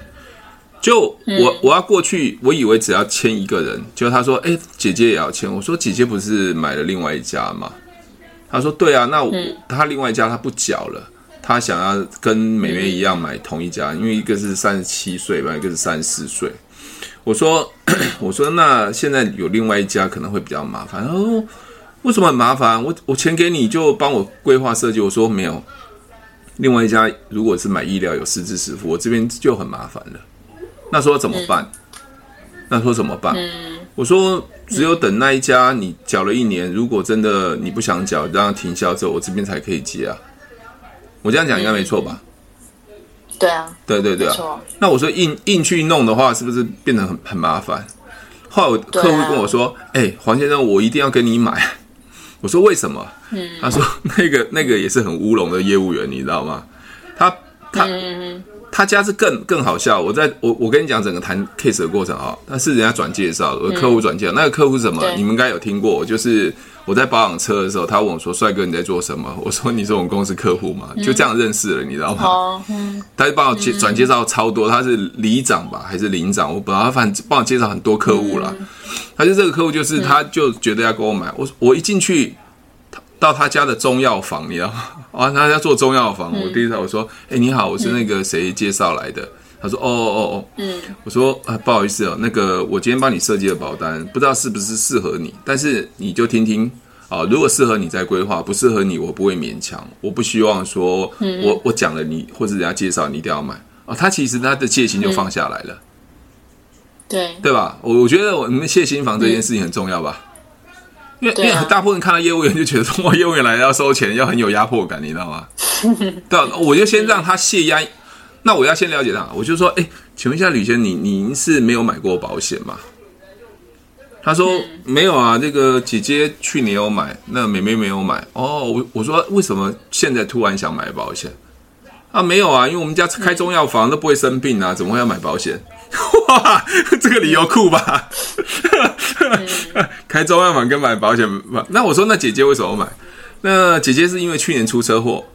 就我我要过去，我以为只要签一个人，就他说，哎，姐姐也要签。我说姐姐不是买了另外一家吗？他说：“对啊，那我他另外一家他不缴了，他想要跟美美一样买同一家，因为一个是三十七岁吧，一个是三十四岁。”我说：“ 我说那现在有另外一家可能会比较麻烦。”哦，为什么很麻烦？我我钱给你就帮我规划设计。我说没有。另外一家如果是买医疗有实支实付，我这边就很麻烦了。那说怎么办？嗯、那说怎么办？嗯、我说只有等那一家你缴了一年，如果真的你不想缴，让它停销之后，我这边才可以接啊。我这样讲应该没错吧？嗯、对啊，对对对啊。那我说硬硬去弄的话，是不是变得很很麻烦？后来我客户跟我说：“哎、啊欸，黄先生，我一定要跟你买。” 我说：“为什么？”嗯、他说：“那个那个也是很乌龙的业务员，你知道吗？他他、嗯、他家是更更好笑。我在我我跟你讲整个谈 case 的过程啊，他是人家转介绍，我客户转介绍。嗯、那个客户是什么？你们应该有听过，就是。”我在保养车的时候，他问我说：“帅哥，你在做什么？” 我说：“你是我们公司客户嘛？”就这样认识了，你知道吗？哦，嗯。他就帮我介转介绍超多，他是里长吧，还是领长？我不知道，他反正帮我介绍很多客户了。他就这个客户，就是他就觉得要给我买。我我一进去到他家的中药房，你知道吗？啊，他要做中药房。我第一次我说：“哎，你好，我是那个谁介绍来的。”他说：“哦哦哦，嗯。”我说：“啊，不好意思哦，那个我今天帮你设计的保单，不知道是不是适合你，但是你就听听。”啊，如果适合你再规划，不适合你我不会勉强。我不希望说，嗯、我我讲了你或者人家介绍你一定要买啊。他其实他的戒心就放下来了，嗯、对对吧？我我觉得我们戒心房这件事情很重要吧，嗯、因为、啊、因为大部分人看到业务员就觉得说，哇，业务员来要收钱，要很有压迫感，你知道吗？对、啊，我就先让他泄压。那我要先了解他，我就说，哎，请问一下吕先生，你您是没有买过保险吗？他说、嗯、没有啊，这个姐姐去年有买，那妹妹没有买。哦，我我说为什么现在突然想买保险？啊，没有啊，因为我们家开中药房都不会生病啊，怎么会要买保险？哇，这个理由酷吧？嗯、开中药房跟买保险，那我说那姐姐为什么买？那姐姐是因为去年出车祸，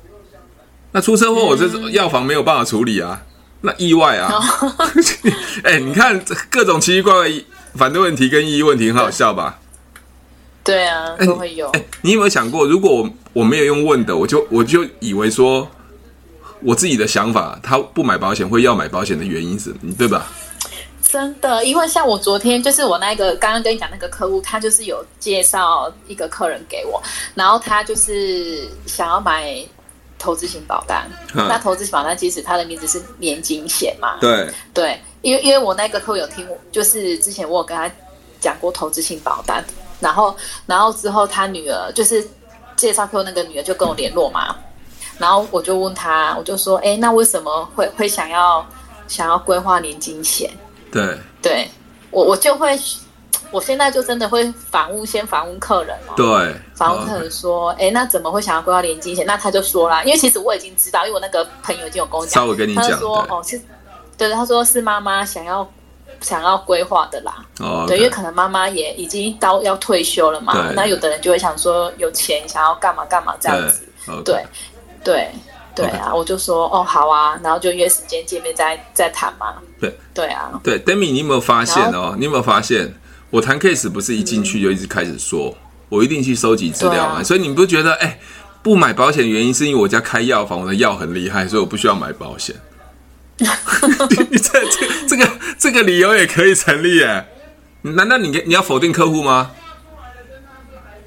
那出车祸我这药房没有办法处理啊，那意外啊，哎、欸，你看各种奇奇怪怪。反对问题跟异议问题很好笑吧？对啊，都会有。哎、欸欸，你有没有想过，如果我我没有用问的，我就我就以为说我自己的想法，他不买保险会要买保险的原因是，你对吧？真的，因为像我昨天就是我那个刚刚跟你讲那个客户，他就是有介绍一个客人给我，然后他就是想要买投资型保单。嗯、那投资型保单其实它的名字是年金险嘛？对对。因为因为我那个客户有听我，就是之前我有跟他讲过投资型保单，然后然后之后他女儿就是介绍客户那个女儿就跟我联络嘛，然后我就问他，我就说，哎，那为什么会会想要想要规划年金险？对，对我我就会，我现在就真的会反问，先反问客人哦，对，反问客人说，哎，那怎么会想要规划年金险？那他就说啦，因为其实我已经知道，因为我那个朋友已经有跟我讲，稍微跟你讲，说，哦，其实。对，他说是妈妈想要想要规划的啦。哦，okay. 对，因为可能妈妈也已经到要退休了嘛。那有的人就会想说有钱想要干嘛干嘛这样子。对，对，对啊我就说哦好啊，然后就约时间见面再再谈嘛。对，对啊。对，Demi，你有没有发现哦？你有没有发现我谈 case 不是一进去就一直开始说，嗯、我一定去收集资料嘛？啊、所以你不觉得哎，不买保险原因是因为我家开药房，我的药很厉害，所以我不需要买保险。你这这这个这个理由也可以成立耶？难道你你要否定客户吗？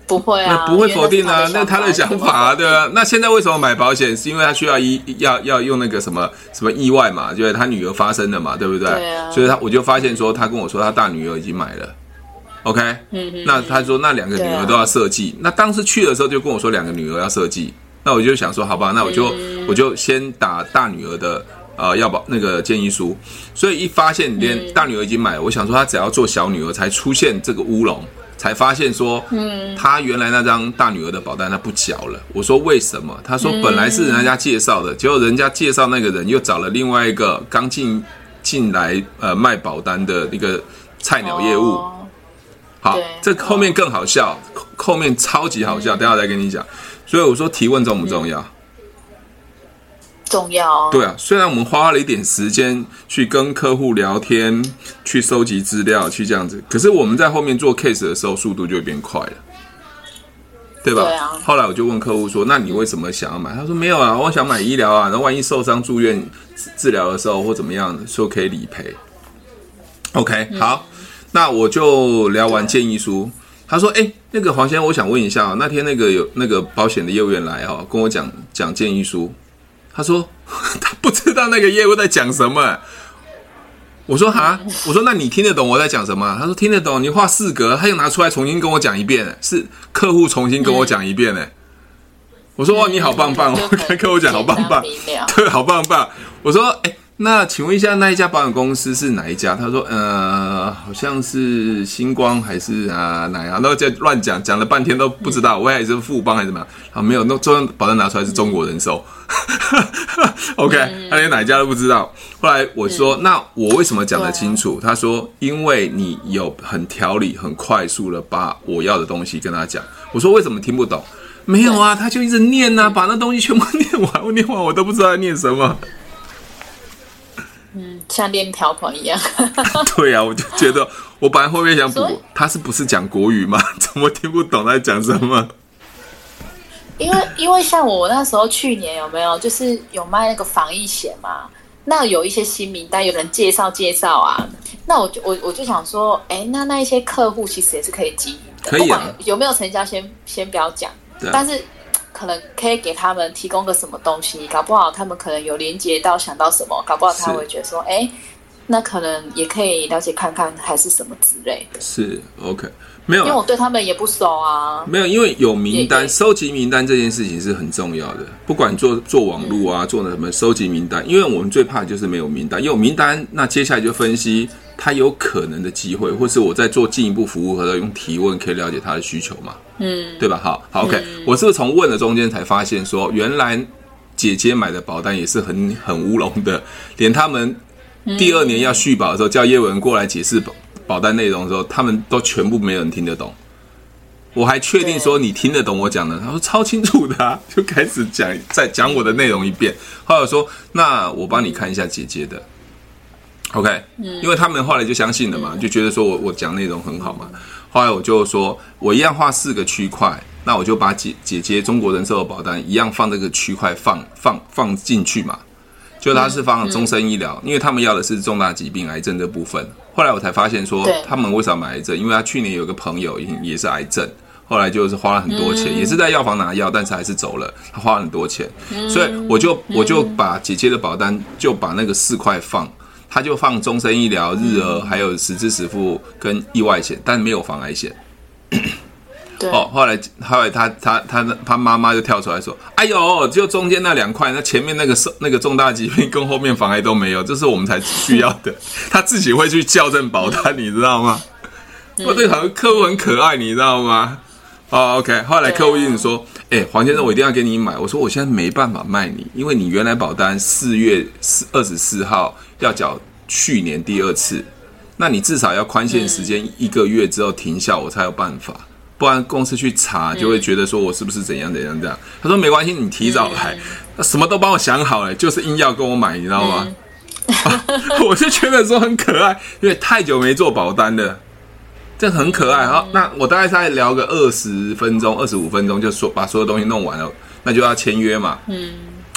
不会啊，不会否定啊，那他的想法啊，对啊？那现在为什么买保险？是因为他需要医要要用那个什么什么意外嘛？就是他女儿发生的嘛，对不对？对啊。所以他我就发现说，他跟我说他大女儿已经买了，OK？嗯嗯。那他说那两个女儿都要设计，那当时去的时候就跟我说两个女儿要设计，那我就想说好吧，那我就我就先打大女儿的。呃，要保那个建议书，所以一发现连大女儿已经买了，嗯、我想说她只要做小女儿才出现这个乌龙，才发现说，嗯，他原来那张大女儿的保单他不缴了。我说为什么？他说本来是人家介绍的，嗯、结果人家介绍那个人又找了另外一个刚进进来呃卖保单的一个菜鸟业务。哦、好，这后面更好笑，后面超级好笑，嗯、等下再跟你讲。所以我说提问重不重要？嗯重要对啊，虽然我们花了一点时间去跟客户聊天，去收集资料，去这样子，可是我们在后面做 case 的时候，速度就会变快了，对吧？对啊。后来我就问客户说：“那你为什么想要买？”他说：“没有啊，我想买医疗啊，然后万一受伤住院治疗的时候或怎么样，说可以理赔。” OK，好，那我就聊完建议书。他说：“哎、欸，那个黄先生，我想问一下，那天那个有那个保险的业务员来哦，跟我讲讲建议书。他说 他不知道那个业务在讲什么。我说哈，我说那你听得懂我在讲什么？他说听得懂。你画四格，他又拿出来重新跟我讲一遍，是客户重新跟我讲一遍呢。我说哇，你好棒棒哦，跟客户讲好棒棒，对，好棒棒。我说哎。欸”那请问一下，那一家保险公司是哪一家？他说，呃，好像是星光还是啊哪样？那就乱讲，讲了半天都不知道，我还是富邦还是怎么样？啊，没有，那中央保单拿出来是中国人寿。OK，他连哪一家都不知道。后来我说，那我为什么讲得清楚？他说，因为你有很条理、很快速的把我要的东西跟他讲。我说，为什么听不懂？没有啊，他就一直念呐、啊，把那东西全部念完，我念完我都不知道他念什么。嗯，像练条款一样。对啊，我就觉得我本来后面想补，他是不是讲国语嘛？怎么听不懂他在讲什么？因为因为像我那时候去年有没有就是有卖那个防疫险嘛？那有一些新名单，有人介绍介绍啊。那我就我我就想说，哎、欸，那那一些客户其实也是可以经营的，可以啊。不管有没有成交先，先先不要讲，但是。可能可以给他们提供个什么东西，搞不好他们可能有连接到想到什么，搞不好他会觉得说，哎、欸，那可能也可以了解看看，还是什么之类的。是 OK，没有，因为我对他们也不熟啊。没有，因为有名单，收集名单这件事情是很重要的。不管做做网络啊，做什么收集名单，因为我们最怕的就是没有名单。有名单，那接下来就分析他有可能的机会，或是我在做进一步服务，和用提问可以了解他的需求嘛。嗯，对吧？好，好，OK、嗯。我是从问的中间才发现说，原来姐姐买的保单也是很很乌龙的，连他们第二年要续保的时候，叫业务员过来解释保保单内容的时候，他们都全部没有人听得懂。我还确定说你听得懂我讲的，他说超清楚的、啊，就开始讲再讲我的内容一遍。后来我说，那我帮你看一下姐姐的，OK，因为他们后来就相信了嘛，就觉得说我我讲内容很好嘛。后来我就说，我一样画四个区块，那我就把姐姐姐中国人寿的保单一样放这个区块放放放进去嘛，就他是放终身医疗，因为他们要的是重大疾病癌症这部分。后来我才发现说，他们为什么买癌症？因为他去年有个朋友也是癌症，后来就是花了很多钱，也是在药房拿药，但是还是走了，他花了很多钱，所以我就我就把姐姐的保单就把那个四块放。他就放终身医疗、日额，还有实支实付跟意外险，但没有防癌险。对。哦，后来后来他他他他妈妈就跳出来说：“哎呦，就中间那两块，那前面那个那个重大疾病跟后面防癌都没有，这是我们才需要的。”他自己会去校正保单，你知道吗？我这个客户很可爱，你知道吗？哦，OK。后来客户一直说：“哎，黄先生，我一定要给你买。”我说：“我现在没办法卖你，因为你原来保单四月四二十四号。”要缴去年第二次，那你至少要宽限时间一个月之后停效，我才有办法，不然公司去查就会觉得说我是不是怎样怎样这样。他说没关系，你提早来，他什么都帮我想好了，就是硬要跟我买，你知道吗？啊、我就觉得说很可爱，因为太久没做保单了，这很可爱。好，那我大概再聊个二十分钟、二十五分钟，就说把所有东西弄完了，那就要签约嘛。嗯，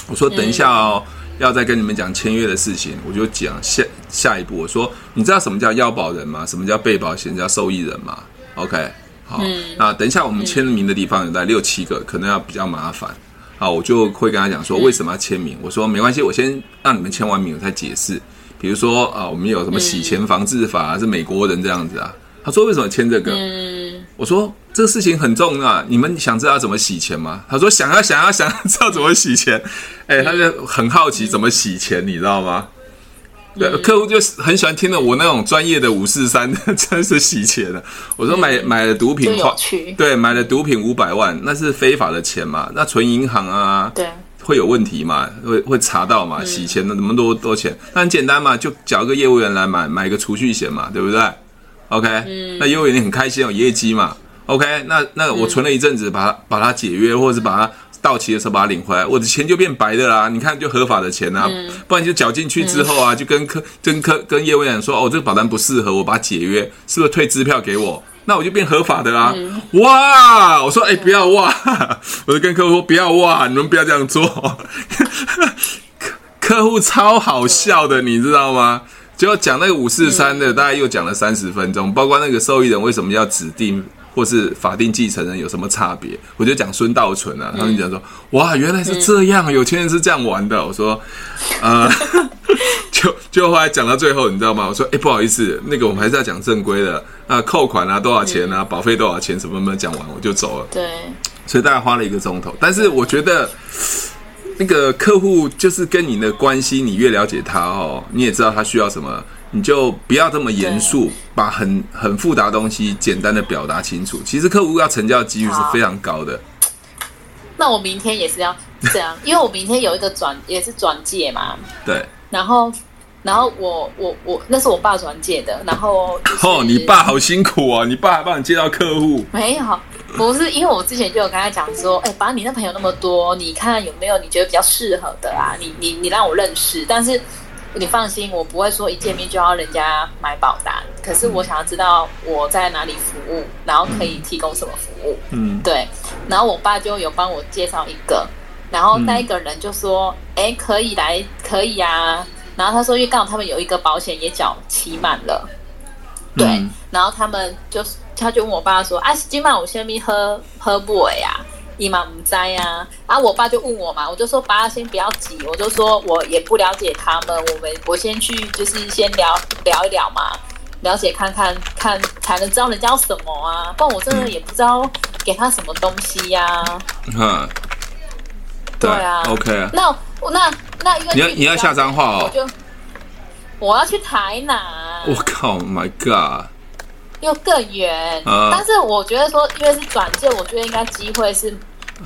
我说等一下哦。要再跟你们讲签约的事情，我就讲下下一步。我说，你知道什么叫要保人吗？什么叫被保险叫受益人吗？OK，好，嗯、那等一下我们签名的地方有大概六七个，可能要比较麻烦。好，我就会跟他讲说为什么要签名。我说没关系，我先让你们签完名，我再解释。比如说啊，我们有什么洗钱防治法，是美国人这样子啊。他说为什么签这个？我说。这个事情很重要，你们想知道怎么洗钱吗？他说想要想要 想要知道怎么洗钱，哎，他就很好奇怎么洗钱，你知道吗？对，客户就很喜欢听到我那种专业的五四三 的，真是洗钱的。我说买买了毒品，对，买了毒品五百万，那是非法的钱嘛？那存银行啊，对，会有问题嘛？会会查到嘛？洗钱的那么多多钱，那很简单嘛，就找个业务员来买买个储蓄险嘛，对不对？OK，那业务员你很开心有业绩嘛？OK，那那我存了一阵子，把它把它解约，或者是把它到期的时候把它领回来，我的钱就变白的啦。你看，就合法的钱啊，不然就缴进去之后啊，就跟客跟客跟业务员说，哦，这个保单不适合我，把它解约，是不是退支票给我？那我就变合法的啦。哇，我说哎，不要哇，我就跟客户说不要哇，你们不要这样做。客 客户超好笑的，你知道吗？结果讲那个五四三的，大概又讲了三十分钟，包括那个受益人为什么要指定。或是法定继承人有什么差别？我就讲孙道存啊，他们讲说，哇，原来是这样，有钱人是这样玩的。我说，呃，就就后来讲到最后，你知道吗？我说，哎，不好意思，那个我们还是要讲正规的啊，扣款啊，多少钱啊，保费多少钱，什么什么，讲完我就走了。对，所以大概花了一个钟头，但是我觉得。那个客户就是跟你的关系，你越了解他哦，你也知道他需要什么，你就不要这么严肃，把很很复杂的东西简单的表达清楚。其实客户要成交的几率是非常高的。那我明天也是要这样，因为我明天有一个转也是转介嘛。对。然后，然后我我我那是我爸转介的，然后哦，你爸好辛苦啊，你爸还帮你介绍客户？没有。不是，因为我之前就有跟他讲说，哎、欸，把你那朋友那么多，你看有没有你觉得比较适合的啊？你你你让我认识，但是你放心，我不会说一见面就要人家买保单。可是我想要知道我在哪里服务，然后可以提供什么服务。嗯，对。然后我爸就有帮我介绍一个，然后那一个人就说，哎、欸，可以来，可以啊。然后他说，因为刚好他们有一个保险也缴期满了，对。嗯、然后他们就。他就问我爸说：“啊，今晚我先咪喝喝不为啊，姨妈唔知啊。”然后我爸就问我嘛，我就说：“爸，先不要急。”我就说：“我也不了解他们，我们我先去就是先聊聊一聊嘛，了解看看看，才能知道人家要什么啊。不然我真的也不知道给他什么东西呀、啊。嗯”对啊，OK 啊。那那那因为你要你要下脏话哦，我就我要去台南。我靠，My God！又更远，啊、但是我觉得说，因为是转介，我觉得应该机会是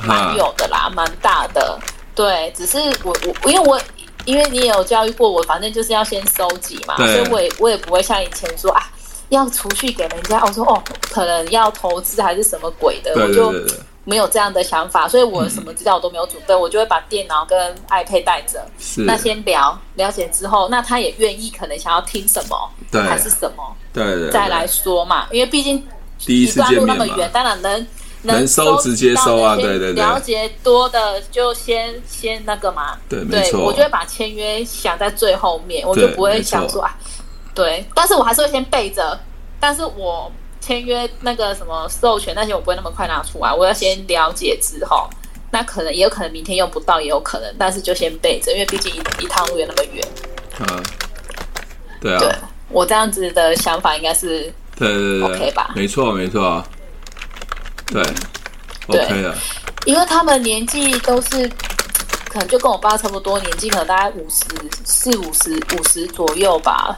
蛮有的啦，蛮、啊、大的。对，只是我我因为我因为你也有教育过我，反正就是要先收集嘛，所以我也我也不会像以前说啊，要储蓄给人家。我说哦，可能要投资还是什么鬼的，对对对对，我就没有这样的想法，所以我什么资料我都没有准备，嗯、我就会把电脑跟 iPad 带着。那先聊了解之后，那他也愿意，可能想要听什么，对还是什么。对，对，对，再来说嘛，因为毕竟第一次见面，那么远，当然能能收直接收啊，对对对，了解多的就先先那个嘛，对，对没错，我就会把签约想在最后面，我就不会想说啊，对，但是我还是会先备着，但是我签约那个什么授权那些我不会那么快拿出来，我要先了解之后，那可能也有可能明天用不到，也有可能，但是就先备着，因为毕竟一一趟路也那么远，嗯，对啊。对我这样子的想法应该是对对对 OK 吧？没错没错，对，对 OK 的。因为他们年纪都是可能就跟我爸差不多年纪，可能大概五十四五十五十左右吧。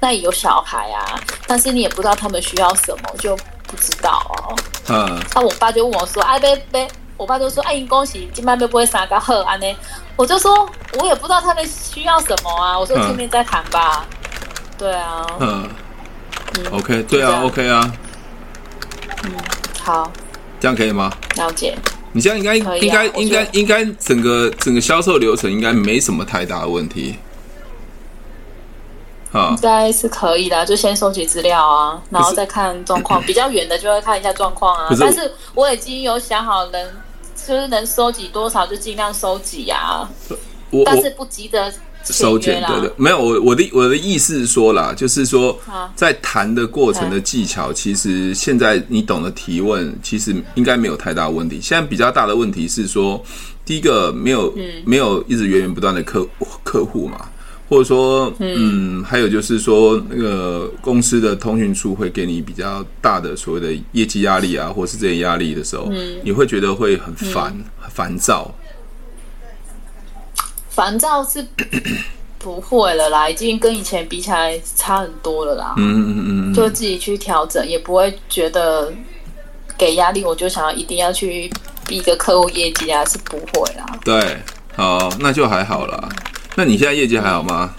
那也有小孩啊，但是你也不知道他们需要什么，就不知道哦。嗯。那我爸就问我说：“哎，贝贝，我爸就说：哎，恭喜，今晚贝不会三个贺安呢？”我就说：“我也不知道他们需要什么啊。”我说：“见面再谈吧。嗯”对啊，嗯，嗯，OK，对啊，OK 啊，嗯，好，这样可以吗？了解。你这样应该、啊、应该应该应该整个整个销售流程应该没什么太大的问题，啊，应该是可以的，就先收集资料啊，然后再看状况。比较远的就会看一下状况啊。是但是我已经有想好能，就是能收集多少就尽量收集啊。我但是不急着。收件对的，没有我我的我的意思是说啦，就是说在谈的过程的技巧，其实现在你懂得提问，其实应该没有太大问题。现在比较大的问题是说，第一个没有没有一直源源不断的客客户嘛，或者说嗯，还有就是说那个公司的通讯处会给你比较大的所谓的业绩压力啊，或是这些压力的时候，你会觉得会很烦烦躁。烦躁是 不会了啦，已经跟以前比起来差很多了啦。嗯嗯嗯，就自己去调整，也不会觉得给压力，我就想要一定要去逼个客户业绩啊，是不会啦。对，好，那就还好啦。那你现在业绩还好吗？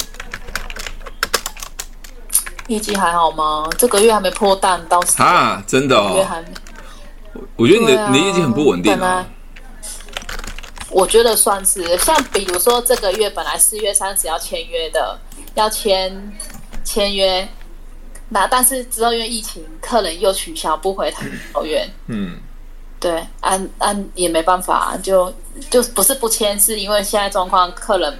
业绩还好吗？这个月还没破蛋，到时啊，真的哦。我觉得你的、啊、你的业绩很不稳定啊。我觉得算是像，比如说这个月本来四月三十要签约的，要签签约，那但是之后因为疫情，客人又取消不回桃园，嗯，对，按按也没办法，就就不是不签，是因为现在状况，客人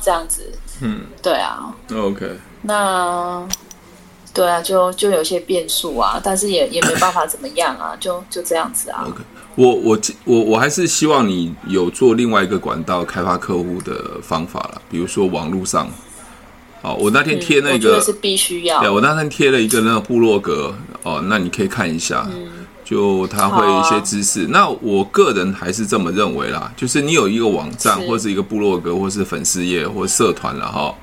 这样子，嗯，对啊，OK，那对啊，就就有些变数啊，但是也也没办法怎么样啊，就就这样子啊。OK，我我我我还是希望你有做另外一个管道开发客户的方法了，比如说网络上。哦，我那天贴那个、嗯、是必须要。对，我那天贴了一个那个部落格哦，那你可以看一下，嗯、就他会一些知识。啊、那我个人还是这么认为啦，就是你有一个网站，是或是一个部落格，或是粉丝页，或社团了哈。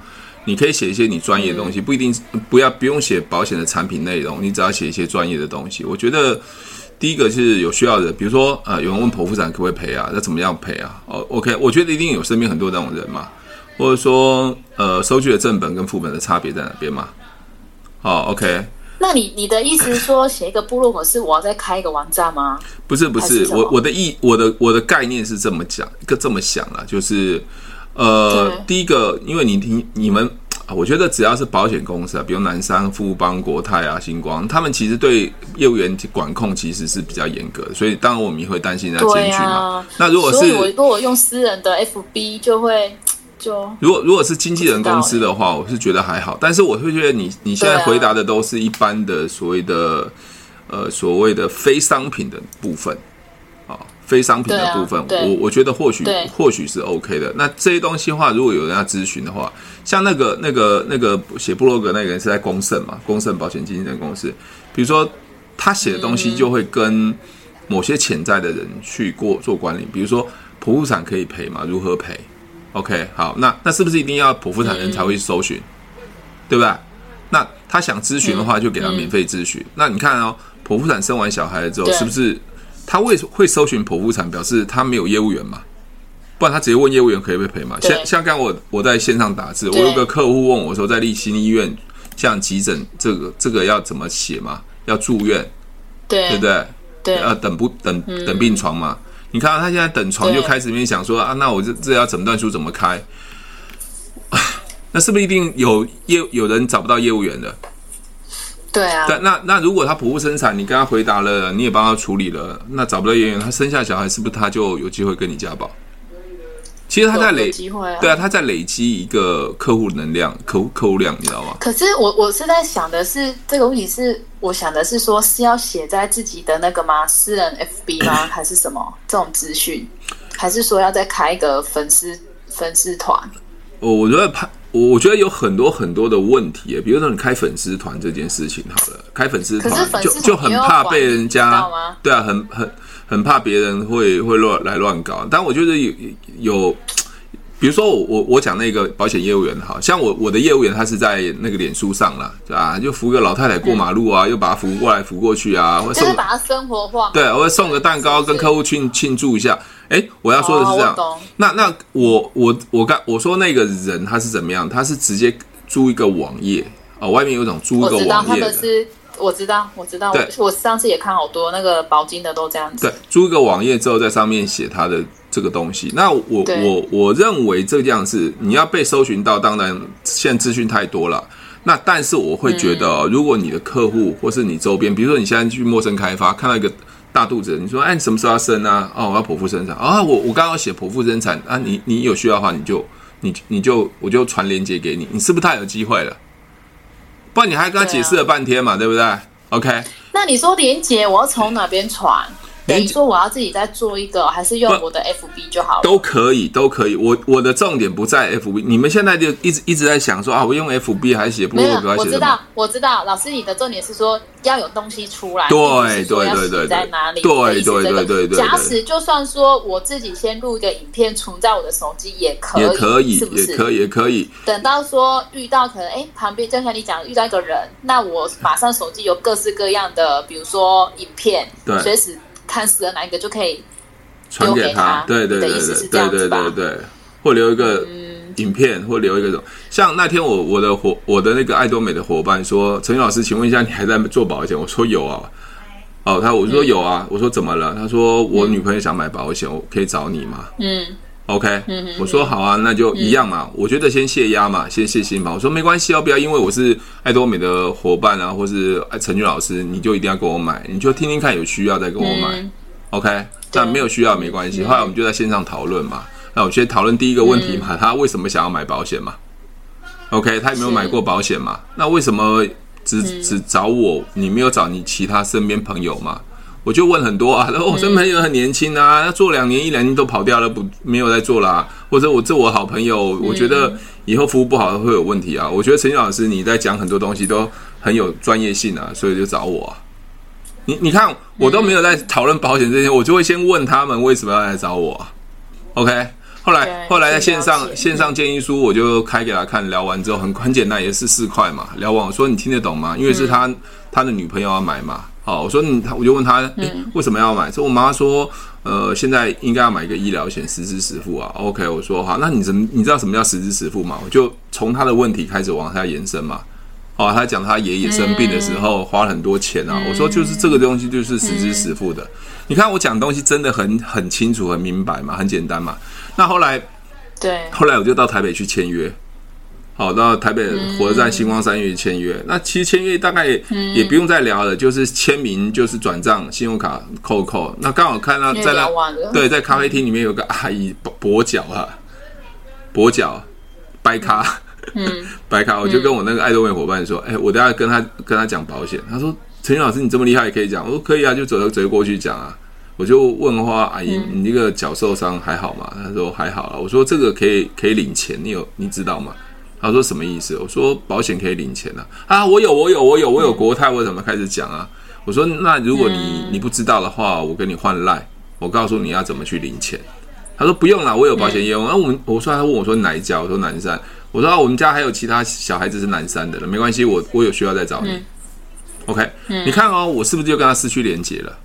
你可以写一些你专业的东西，不一定不要不用写保险的产品内容，你只要写一些专业的东西。我觉得第一个是有需要的，比如说呃，有人问剖腹产可不可以赔啊？那怎么样赔啊？哦，OK，我觉得一定有身边很多这种人嘛，或者说呃，收据的正本跟副本的差别在哪边嘛？好，OK。那你你的意思是说，写一个部落格是我要再开一个网站吗？不是不是，我我的意我的我的概念是这么讲，一个这么想啊，就是。呃，第一个，因为你听你们，我觉得只要是保险公司啊，比如南山、富邦、国泰啊、星光，他们其实对业务员管控其实是比较严格的，所以当然我们也会担心人家检举嘛。啊、那如果是我如果用私人的 FB，就会就如果如果是经纪人公司的话，我是觉得还好，但是我会觉得你你现在回答的都是一般的所谓的、啊、呃所谓的非商品的部分。非商品的部分，啊、我我觉得或许或许是 OK 的。那这些东西的话，如果有人要咨询的话，像那个那个那个写布洛格那个人是在公盛嘛，公盛保险经纪人公司，比如说他写的东西就会跟某些潜在的人去过做管理，比如说剖腹产可以赔吗？如何赔？OK，好，那那是不是一定要剖腹产人才会搜寻？嗯、对不对？那他想咨询的话，就给他免费咨询。那你看哦，剖腹产生完小孩之后，是不是？他为什会搜寻剖腹产？表示他没有业务员嘛？不然他直接问业务员可以不可以赔嘛？像像刚我我在线上打字，我有个客户问我说，在立新医院像急诊这个这个要怎么写嘛？要住院，对对不对？对，要等不等等病床嘛？嗯、你看他现在等床就开始面想说啊，那我这这要诊断书怎么开？那是不是一定有业有人找不到业务员的？对啊，但那那如果他剖腹生产，你跟他回答了，你也帮他处理了，那找不到业务员，他生下小孩是不是他就有机会跟你加保？其实他在累，啊对啊，他在累积一个客户能量、客户客户量，你知道吗？可是我我是在想的是，这个问题是我想的是说，是要写在自己的那个吗？私人 FB 吗？还是什么这种资讯？还是说要再开一个粉丝粉丝团？我我觉得怕。我觉得有很多很多的问题，比如说你开粉丝团这件事情，好了，开粉丝团就就很怕被人家，对啊，很很很怕别人会会乱来乱搞。但我觉得有有，比如说我我我讲那个保险业务员，好像我我的业务员他是在那个脸书上了，对吧？就扶个老太太过马路啊，嗯、又把她扶过来扶过去啊，或送把她生活化，对，我会送个蛋糕跟客户庆庆祝一下。哎，我要说的是这样。哦、那那我我我刚我说那个人他是怎么样？他是直接租一个网页哦，外面有一种租一个网页的。我知道我知道，我上次也看好多那个保金的都这样子。对，租一个网页之后，在上面写他的这个东西。那我我我认为这样子，你要被搜寻到，当然现在资讯太多了。那但是我会觉得，嗯、如果你的客户或是你周边，比如说你现在去陌生开发，看到一个。大肚子，你说哎，你什么时候要生啊？哦，我要剖腹生产啊！我我刚刚写剖腹生产啊，你你有需要的话，你就你你就我就传链接给你，你是不是太有机会了？不然你还跟他解释了半天嘛，对，不对？OK，那你说连接我要从哪边传？等于说我要自己再做一个，还是用我的 FB 就好了？都可以，都可以。我我的重点不在 FB，你们现在就一直一直在想说啊，我用 FB 还是写部落格？我知道，我知道。老师，你的重点是说要有东西出来，对对对对，在哪里？对对对对对。假使就算说我自己先录一个影片存在我的手机也可以，也可以，是不是？也可以，也可以。等到说遇到可能哎旁边就像你讲遇到一个人，那我马上手机有各式各样的，比如说影片，对，随时。看死了哪一个就可以传给他，对对对对对对对对，或留一个影片，或留一个什么。像那天我我的伙我的那个爱多美的伙伴说：“陈宇老师，请问一下，你还在做保险？”我说：“有啊。”哦，他我说有啊，我说怎么了？他说我女朋友想买保险，我可以找你吗？嗯，OK，我说好啊，那就一样嘛。我觉得先泄压嘛，先泄心嘛。我说没关系哦，不要因为我是爱多美的伙伴啊，或是陈俊老师，你就一定要给我买，你就听听看有需要再给我买。OK，但没有需要没关系。后来我们就在线上讨论嘛。那我先讨论第一个问题嘛，他为什么想要买保险嘛？OK，他有没有买过保险嘛？那为什么只只找我，你没有找你其他身边朋友吗？我就问很多啊，然后我身边朋友很年轻啊，他做两年一两年都跑掉了，不没有在做啦、啊。或者我这我好朋友，我觉得以后服务不好会有问题啊。我觉得陈老师你在讲很多东西都很有专业性啊，所以就找我、啊。你你看我都没有在讨论保险这些，我就会先问他们为什么要来找我、啊。OK，后来后来在线上线上建议书我就开给他看，聊完之后很很简单，也是四块嘛。聊完我说你听得懂吗？因为是他他的女朋友要买嘛。好，我说你，他我就问他，诶，为什么要买？说、嗯、我妈妈说，呃，现在应该要买一个医疗险，实支实付啊。OK，我说好，那你怎么你知道什么叫实支实付吗？我就从他的问题开始往下延伸嘛。哦，他讲他爷爷生病的时候花了很多钱啊。嗯、我说就是这个东西就是实支实付的。嗯、你看我讲东西真的很很清楚、很明白嘛，很简单嘛。那后来，对，后来我就到台北去签约。好，到台北火车站星光三月签约。嗯、那其实签约大概也不用再聊了，嗯、就是签名，就是转账，信用卡扣扣。那刚好看到在那，对，在咖啡厅里面有个 阿姨跛脚啊，跛脚，掰咖，嗯，掰咖。我就跟我那个爱多美伙伴说，哎、嗯欸，我等下跟他跟他讲保险。他说，陈老师你这么厉害也可以讲。我说可以啊，就走到直过去讲啊。我就问话，阿姨，你那个脚受伤还好吗？他说还好啊。我说这个可以可以领钱，你有你知道吗？他说什么意思？我说保险可以领钱啊！啊，我有，我有，我有，我有国泰，我怎么开始讲啊？我说那如果你你不知道的话，我跟你换赖，我告诉你要怎么去领钱。他说不用了，我有保险业务。那我们我说他问我说哪一家？我说南山。我说啊我们家还有其他小孩子是南山的了，没关系，我我有需要再找你。OK，你看哦，我是不是就跟他失去连接了？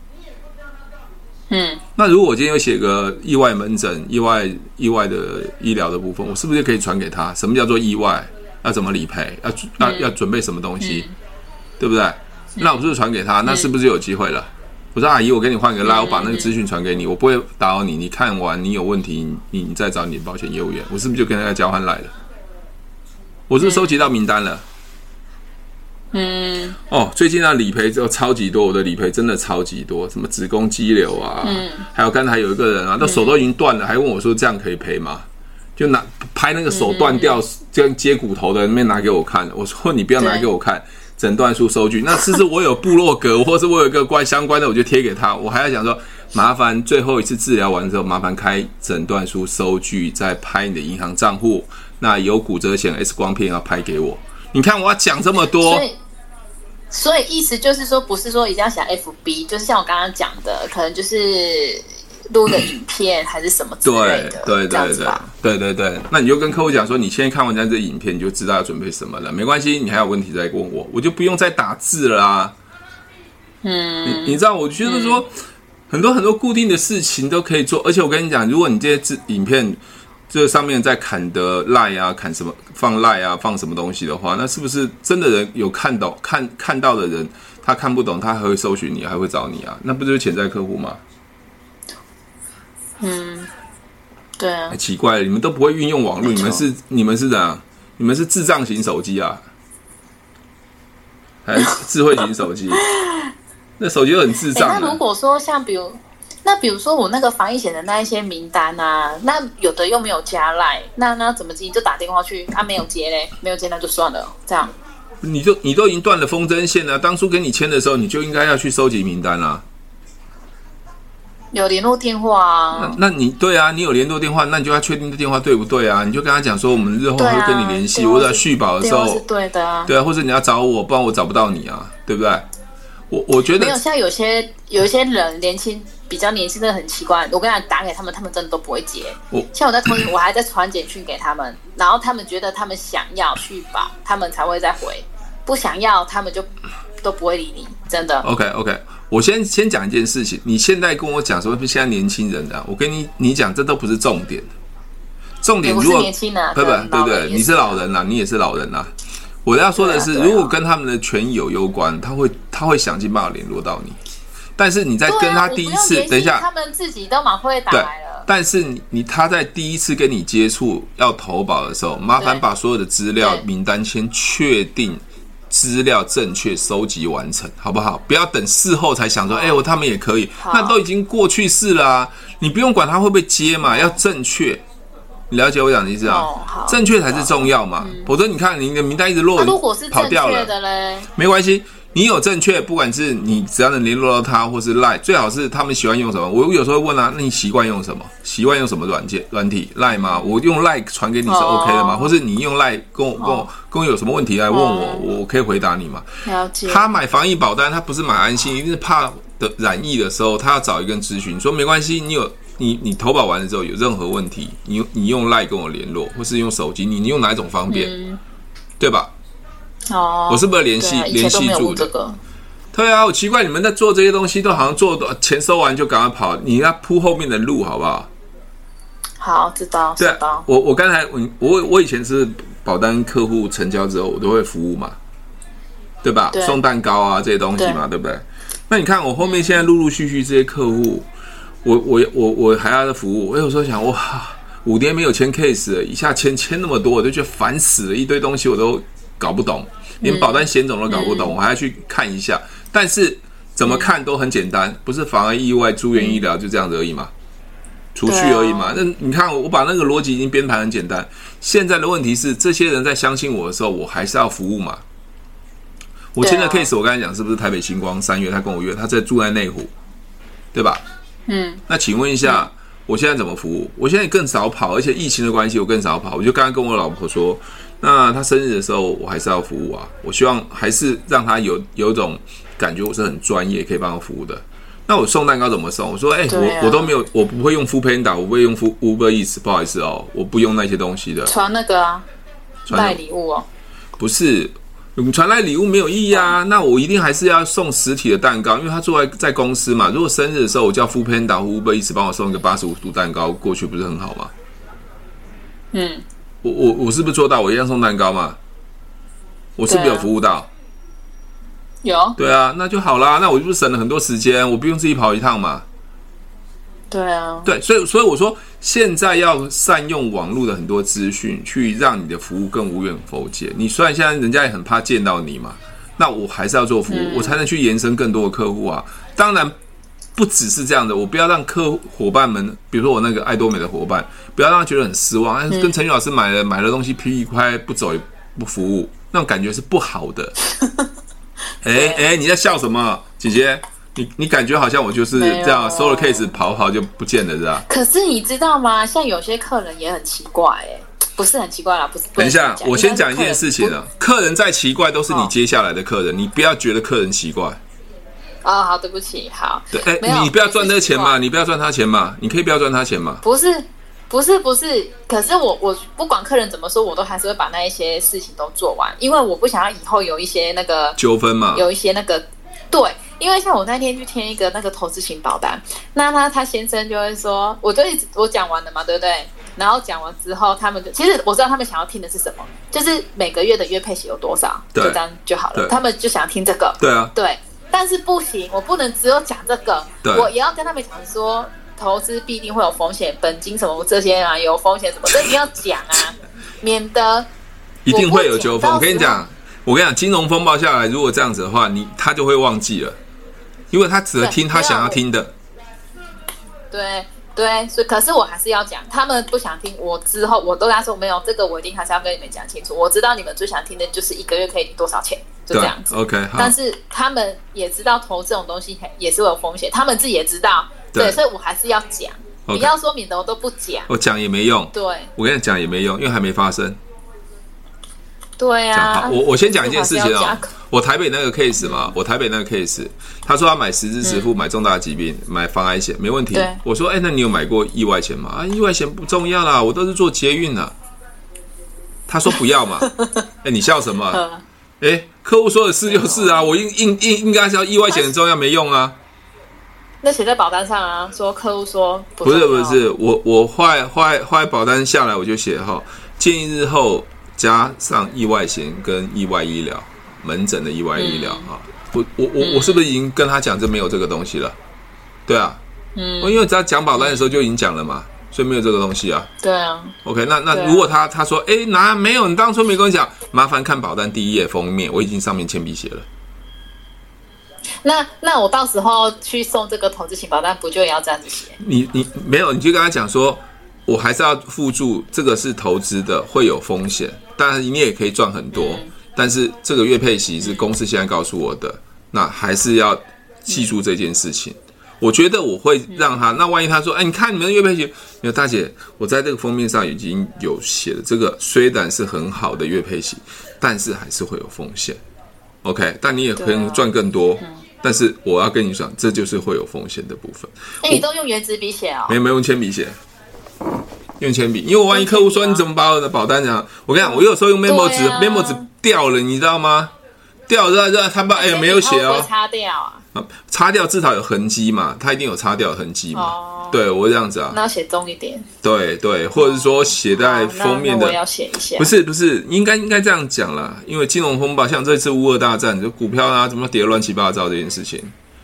嗯，那如果我今天有写个意外门诊、意外意外的医疗的部分，我是不是就可以传给他？什么叫做意外？要怎么理赔？要要要准备什么东西？嗯、对不对？那我是不是传给他？那是不是就有机会了？我说阿姨，我给你换个赖，我把那个资讯传给你，我不会打扰你。你看完你有问题，你你再找你的保险业务员，我是不是就跟大家交换赖了？我是不是收集到名单了？嗯，哦，最近啊理赔就超级多，我的理赔真的超级多，什么子宫肌瘤啊，嗯，还有刚才有一个人啊，那手都已经断了，还问我说这样可以赔吗？就拿拍那个手断掉，这样接骨头的那边拿给我看，我说你不要拿给我看诊断书收据，那是不是我有部落格，或是我有一个关相关的，我就贴给他，我还要想说麻烦最后一次治疗完之后，麻烦开诊断书收据，再拍你的银行账户，那有骨折险 X 光片要拍给我。你看我要讲这么多，所以，所以意思就是说，不是说一定要想 FB，就是像我刚刚讲的，可能就是录个影片还是什么之类的，对对对对对对对。那你就跟客户讲说，你现在看完这这影片，你就知道要准备什么了，没关系，你还有问题再问我，我就不用再打字了啊。嗯，你你知道，我觉得说、嗯、很多很多固定的事情都可以做，而且我跟你讲，如果你这些字影片。这上面在砍的赖啊，砍什么放赖啊，放什么东西的话，那是不是真的人有看到看看到的人，他看不懂，他还会搜寻你，还会找你啊？那不就是潜在客户吗？嗯，对啊。奇怪了，你们都不会运用网络，你们是你们是怎样？你们是智障型手机啊？还是智慧型手机？那手机都很智障。那如果说像比如。那比如说我那个防疫险的那一些名单啊，那有的又没有加赖，那那怎么接？就打电话去，他、啊、没有接嘞，没有接那就算了，这样。你就你都已经断了风筝线了，当初跟你签的时候，你就应该要去收集名单啦。有联络电话啊？那那你对啊，你有联络电话，那你就要确定这电话对不对啊？你就跟他讲说，我们日后会跟你联系，或者续保的时候，是对的啊，对啊，或者你要找我，不然我找不到你啊，对不对？我我觉得没有像有些有一些人年轻。比较年轻的很奇怪，我跟他打给他们，他们真的都不会接。我像我在通讯，我还在传简讯给他们，然后他们觉得他们想要去吧，他们才会再回；不想要，他们就都不会理你。真的。OK OK，我先先讲一件事情。你现在跟我讲说，现在年轻人的，我跟你你讲，这都不是重点。重点如果年轻人，不不对对，你是老人呐，你也是老人呐。我要说的是，如果跟他们的权益有攸关，他会他会想尽办法联络到你。但是你在跟他第一次，啊、等一下，他们自己都蛮会打来了。但是你你他在第一次跟你接触要投保的时候，麻烦把所有的资料名单先确定资料正确收集完成，好不好？不要等事后才想说，哎、欸，我他们也可以，那都已经过去式了啊！你不用管他会不会接嘛，要正确。你了解我讲的意思啊？哦、正确才是重要嘛。嗯、否则你看你的名单一直落，如果是跑掉了的嘞，没关系。你有正确，不管是你只要能联络到他，或是赖，最好是他们喜欢用什么。我有时候会问啊，那你习惯用什么？习惯用什么软件软体？赖吗？我用赖传给你是 OK 的吗？哦、或是你用赖跟我跟我跟我有什么问题来问我，哦、我可以回答你吗？了解。他买防疫保单，他不是买安心，一定是怕的染疫的时候，他要找一个人咨询，说没关系，你有你你投保完了之后有任何问题，你你用赖跟我联络，或是用手机，你你用哪一种方便？嗯、对吧？哦，我是不是联系联系住的？对啊，我奇怪你们在做这些东西，都好像做钱收完就赶快跑，你要铺后面的路，好不好？好，知道。对啊，我我刚才我我我以前是保单客户成交之后，我都会服务嘛，对吧？对送蛋糕啊这些东西嘛，对，对不对？那你看我后面现在陆陆续续这些客户，我我我我还要服务，我有时候想哇，五年没有签 case 了，一下签签那么多，我就觉得烦死了，一堆东西我都搞不懂。连保单险种都搞不懂，嗯、我还要去看一下。但是怎么看都很简单，嗯、不是防癌意外、住院医疗就这样子而已嘛，储蓄而已嘛。那你看，我把那个逻辑已经编排很简单。现在的问题是，这些人在相信我的时候，我还是要服务嘛。我签的 case，我刚才讲是不是台北星光三月他跟我约，他在住在内湖，对吧？嗯。那请问一下，我现在怎么服务？我现在更少跑，而且疫情的关系，我更少跑。我就刚刚跟我老婆说。那她生日的时候，我还是要服务啊。我希望还是让她有有种感觉，我是很专业，可以帮她服务的。那我送蛋糕怎么送？我说，哎、欸，啊、我我都没有，我不会用 Foodpanda，我不会用 Uber Eats，不好意思哦，我不用那些东西的。传那个啊，带礼物哦。不是，传来礼物没有意义啊。那我一定还是要送实体的蛋糕，因为他住在在公司嘛。如果生日的时候，我叫 Foodpanda 或 Uber Eats 帮我送一个八十五度蛋糕过去，不是很好吗？嗯。我我我是不是做到？我一样送蛋糕嘛？我是不是有服务到？有。对啊，那就好啦。那我就不是省了很多时间，我不用自己跑一趟嘛。对啊。对，所以所以我说，现在要善用网络的很多资讯，去让你的服务更无远弗届。你虽然现在人家也很怕见到你嘛，那我还是要做服务，嗯、我才能去延伸更多的客户啊。当然。不只是这样的，我不要让客伙伴们，比如说我那个爱多美的伙伴，不要让他觉得很失望。嗯、跟陈宇老师买了买了东西，批一块不走也不服务，那种感觉是不好的。哎哎、你在笑什么，姐姐？你你感觉好像我就是这样收了 case 跑跑就不见了，是吧？可是你知道吗？像有些客人也很奇怪、欸，哎，不是很奇怪啦，不是。等一下，我先讲一件事情啊，客人再奇怪都是你接下来的客人，哦、你不要觉得客人奇怪。哦，好，对不起，好。对，哎、你不要赚这个钱嘛，你不要赚他钱嘛，你可以不要赚他钱嘛。不是，不是，不是。可是我，我不管客人怎么说，我都还是会把那一些事情都做完，因为我不想要以后有一些那个纠纷嘛，有一些那个对，因为像我那天去填一个那个投资型保单，那他他先生就会说，我就一直我讲完了嘛，对不对？然后讲完之后，他们就其实我知道他们想要听的是什么，就是每个月的月配息有多少，对就这样就好了。他们就想要听这个，对啊，对。但是不行，我不能只有讲这个，我也要跟他们讲说，投资必定会有风险，本金什么这些啊有风险什么，这一定要讲啊，免得一定会有纠纷。我跟你讲，我跟你讲，金融风暴下来，如果这样子的话，你他就会忘记了，因为他只能听他想要听的。对对，所以可是我还是要讲，他们不想听，我之后我都跟他说没有这个，我一定还是要跟你们讲清楚。我知道你们最想听的就是一个月可以多少钱。就这样子，OK。但是他们也知道投这种东西也是会有风险，他们自己也知道，对，对，所以我还是要讲。Okay. 你要说免得我都不讲，我讲也没用。对，我跟你讲也没用，因为还没发生。对啊，我我先讲一件事情哦。我台北那个 case 嘛，嗯、我台北那个 case，他说他买十支实付，买重大疾病，嗯、买防癌险，没问题。我说，哎、欸，那你有买过意外险吗？啊，意外险不重要啦，我都是做捷运的。他说不要嘛。哎、欸，你笑什么？哎、欸。客户说的是就是啊，我应应应应该是要意外险很重要，没用啊。那写在保单上啊，说客户说不，不是不是，我我坏坏坏保单下来我就写哈，建议日后加上意外险跟意外医疗门诊的意外医疗啊。我我我我是不是已经跟他讲这没有这个东西了？对啊，嗯，因为在讲保单的时候就已经讲了嘛。所以没有这个东西啊。对啊。OK，那那如果他他说，哎，哪没有？你当初没跟我讲，麻烦看保单第一页封面，我已经上面铅笔写了。那那我到时候去送这个投资型保单，不就也要这样子写？你你没有，你就跟他讲说，我还是要附注，这个是投资的，会有风险，当然你也可以赚很多。嗯、但是这个月配息是公司现在告诉我的，嗯、那还是要记住这件事情。嗯、我觉得我会让他，那万一他说，哎，你看你们的月配息，你说大姐，我在这个封面上已经有写了，这个虽然是很好的月配息，但是还是会有风险。OK，但你也可以赚更多。但是我要跟你讲，这就是会有风险的部分。哎，你都用原子笔写哦？没有，没有用铅笔写，用铅笔。因为我万一客户说你怎么把我的保单讲？我跟你讲，我有时候用 memo 纸，memo 纸掉了，你知道吗？掉了，这他把哎没有写哦，擦掉啊。啊，擦掉至少有痕迹嘛，它一定有擦掉的痕迹嘛。哦，对我这样子啊，那要写重一点。对对，或者是说写在封面的，我要写一下。不是不是，应该应该这样讲啦，因为金融风暴，像这次乌俄大战，就股票啊怎么跌乱七八糟这件事情，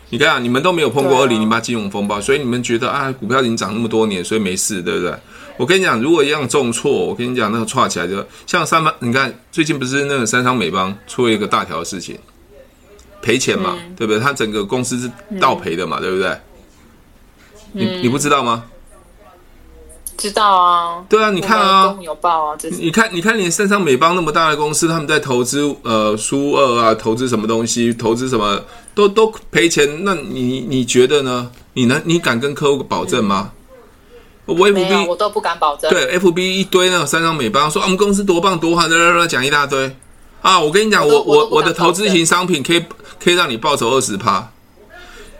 你看啊，你们都没有碰过二零零八金融风暴，所以你们觉得啊，股票已经涨那么多年，所以没事，对不对？我跟你讲，如果一样重挫，我跟你讲那个挫起来就像三方，你看最近不是那个三商美邦出了一个大条的事情。赔钱嘛，嗯、对不对？他整个公司是倒赔的嘛，嗯、对不对？你你不知道吗？知道啊。对啊，你看啊，有报啊，你看，你看，连三商美邦那么大的公司，他们在投资呃苏二啊，投资什么东西，投资什么都都赔钱。那你你觉得呢？你能你敢跟客户保证吗？嗯、我 FB 我都不敢保证。对，FB 一堆那种三张美邦说啊，我们公司多棒多好，的讲一大堆啊。我跟你讲，我我我，我的投资型商品可以。可以让你报酬二十趴，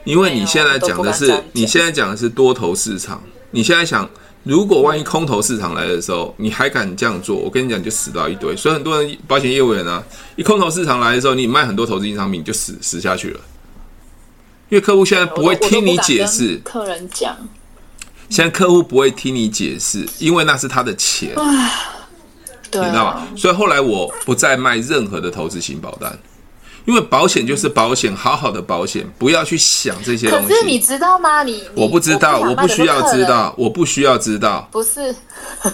因为你现在讲的是你现在讲的是多头市场。你现在想，如果万一空头市场来的时候，你还敢这样做？我跟你讲，就死到一堆。所以很多人保险业务员啊，一空头市场来的时候，你卖很多投资型商品就死死下去了。因为客户现在不会听你解释，客人讲，现在客户不会听你解释，因为那是他的钱，对，你知道吗？所以后来我不再卖任何的投资型保单。因为保险就是保险，好好的保险，不要去想这些东西。可是你知道吗？你我不知道，我不需要知道，我不需要知道。不是，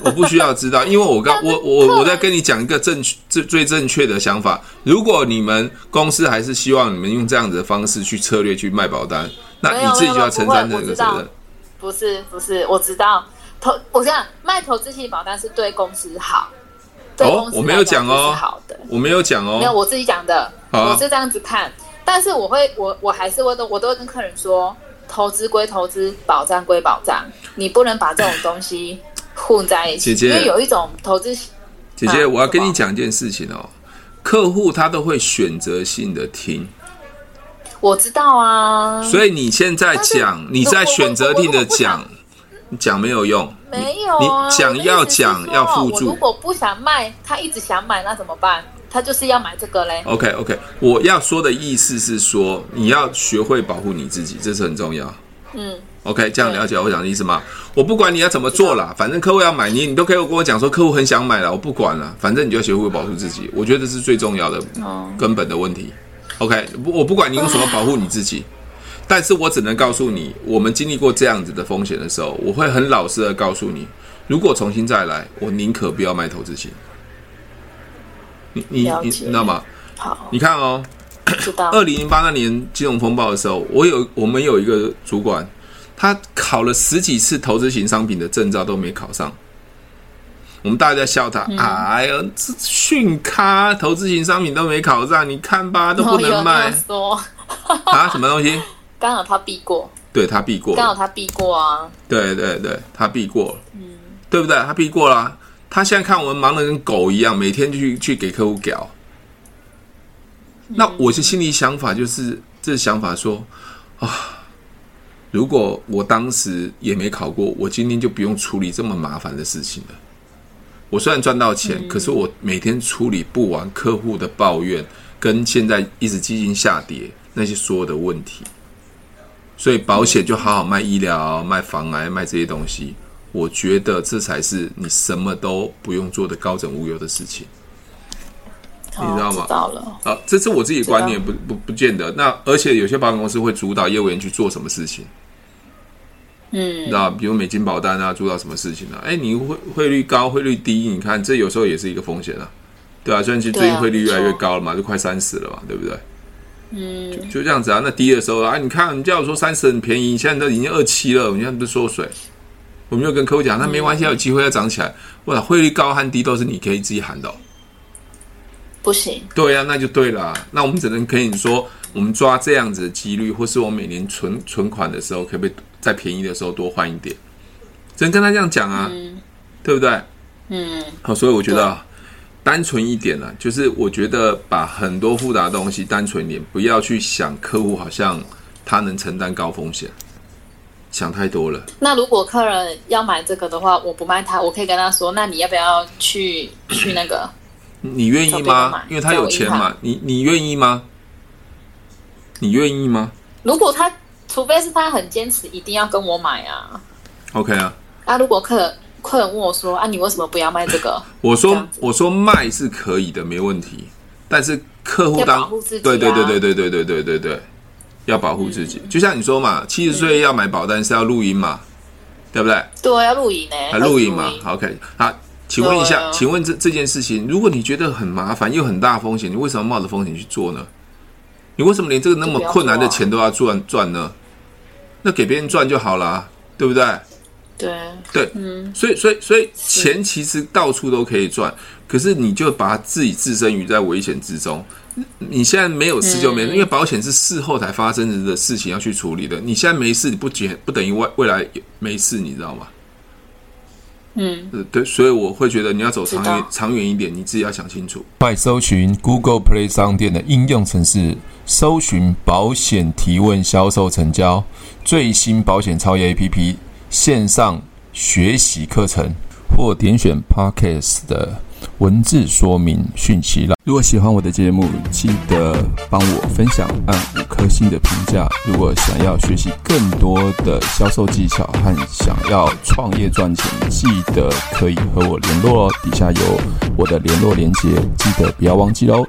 我不需要知道，因为我刚 我我我在跟你讲一个正确最最正确的想法。如果你们公司还是希望你们用这样子的方式去策略去卖保单，那你自己就要承担这个责任。不是不是，我知道。投我这样卖投资型保单是对公司好。哦，我没有讲哦，好的，我没有讲哦，没有我自己讲的，啊、我是这样子看，但是我会，我我还是会都，我都会跟客人说，投资归投资，保障归保障，你不能把这种东西 混在一起，姐姐，因为有一种投资，姐姐，啊、我要跟你讲一件事情哦，客户他都会选择性的听，我知道啊，所以你现在讲，你在选择性的讲。讲没有用，没有啊。你讲要讲要附注。如果不想卖，他一直想买，那怎么办？他就是要买这个嘞。OK OK，我要说的意思是说，你要学会保护你自己，这是很重要。嗯，OK，这样了解我讲的意思吗？我不管你要怎么做啦，反正客户要买你，你都可以跟我讲说客户很想买了，我不管了，反正你就要学会保护自己。我觉得这是最重要的根本的问题。OK，我不管你用什么保护你自己。但是我只能告诉你，我们经历过这样子的风险的时候，我会很老实的告诉你，如果重新再来，我宁可不要卖投资型。你你你知道吗？好，你看哦，二零零八那年金融风暴的时候，我有我们有一个主管，他考了十几次投资型商品的证照都没考上，我们大家在笑他，嗯、哎呦，这逊咖，投资型商品都没考上，你看吧，都不能卖。啊，什么东西？刚好他避过，对他避过，刚好他避过啊，对对对，他避过了，嗯，对不对？他避过了啊，他现在看我们忙得跟狗一样，每天就去去给客户屌。嗯，那我的心里想法就是，这想法说啊，如果我当时也没考过，我今天就不用处理这么麻烦的事情了。我虽然赚到钱，嗯，可是我每天处理不完客户的抱怨，跟现在一直基金下跌那些所有的问题。所以保险就好好卖医疗、卖防癌、卖这些东西，我觉得这才是你什么都不用做的高枕无忧的事情，你知道吗？啊，这是我自己观念，不不不见得。那而且有些保险公司会主导业务员去做什么事情，嗯，那，比如美金保单啊，做到什么事情啊？哎，你汇汇率高，汇率低，你看这有时候也是一个风险啊，对啊，虽然其实最近汇率越来越高了嘛，就快三十了嘛，对不对？嗯，就就这样子啊。那低的时候啊，你看，你叫我说三十很便宜，现在都已经二七了，你看不是缩水？我们就跟客户讲，那没关系，有机会要涨起来。哇，汇率高和低都是你可以自己喊的。不行。对呀、啊，那就对了。那我们只能跟你说，我们抓这样子的几率，或是我每年存存款的时候，可不可以在便宜的时候多换一点？只能跟他这样讲啊，嗯、对不对？嗯。好，所以我觉得单纯一点呢、啊，就是我觉得把很多复杂的东西单纯一点，不要去想客户好像他能承担高风险。想太多了。那如果客人要买这个的话，我不卖他，我可以跟他说：“那你要不要去去那个？你愿意吗？因为他有钱嘛。你你愿意吗？你愿意吗？如果他，除非是他很坚持，一定要跟我买啊。OK 啊。啊，如果客人客人问我说：“啊，你为什么不要卖这个？”我说：“我说卖是可以的，没问题。但是客户当对对对对对对对对对对。”要保护自己，就像你说嘛，七十岁要买保单是要录音嘛，对不对？对，要录影呢，还录影嘛？OK，好，请问一下，请问这这件事情，如果你觉得很麻烦又很大风险，你为什么冒着风险去做呢？你为什么连这个那么困难的钱都要赚赚呢？那给别人赚就好了，对不对？对对，嗯，所以所以所以钱其实到处都可以赚，可是你就把自己置身于在危险之中。你现在没有事就没事，因为保险是事后才发生的事情要去处理的。你现在没事，你不减不等于未未来没事，你知道吗？嗯，对，所以我会觉得你要走长远长远一点，你自己要想清楚。快搜寻 Google Play 商店的应用程式，搜寻保险提问销售成交最新保险超业 APP 线上学习课程，或点选 Podcast 的。文字说明讯息了。如果喜欢我的节目，记得帮我分享，按五颗星的评价。如果想要学习更多的销售技巧和想要创业赚钱，记得可以和我联络哦。底下有我的联络连接，记得不要忘记喽。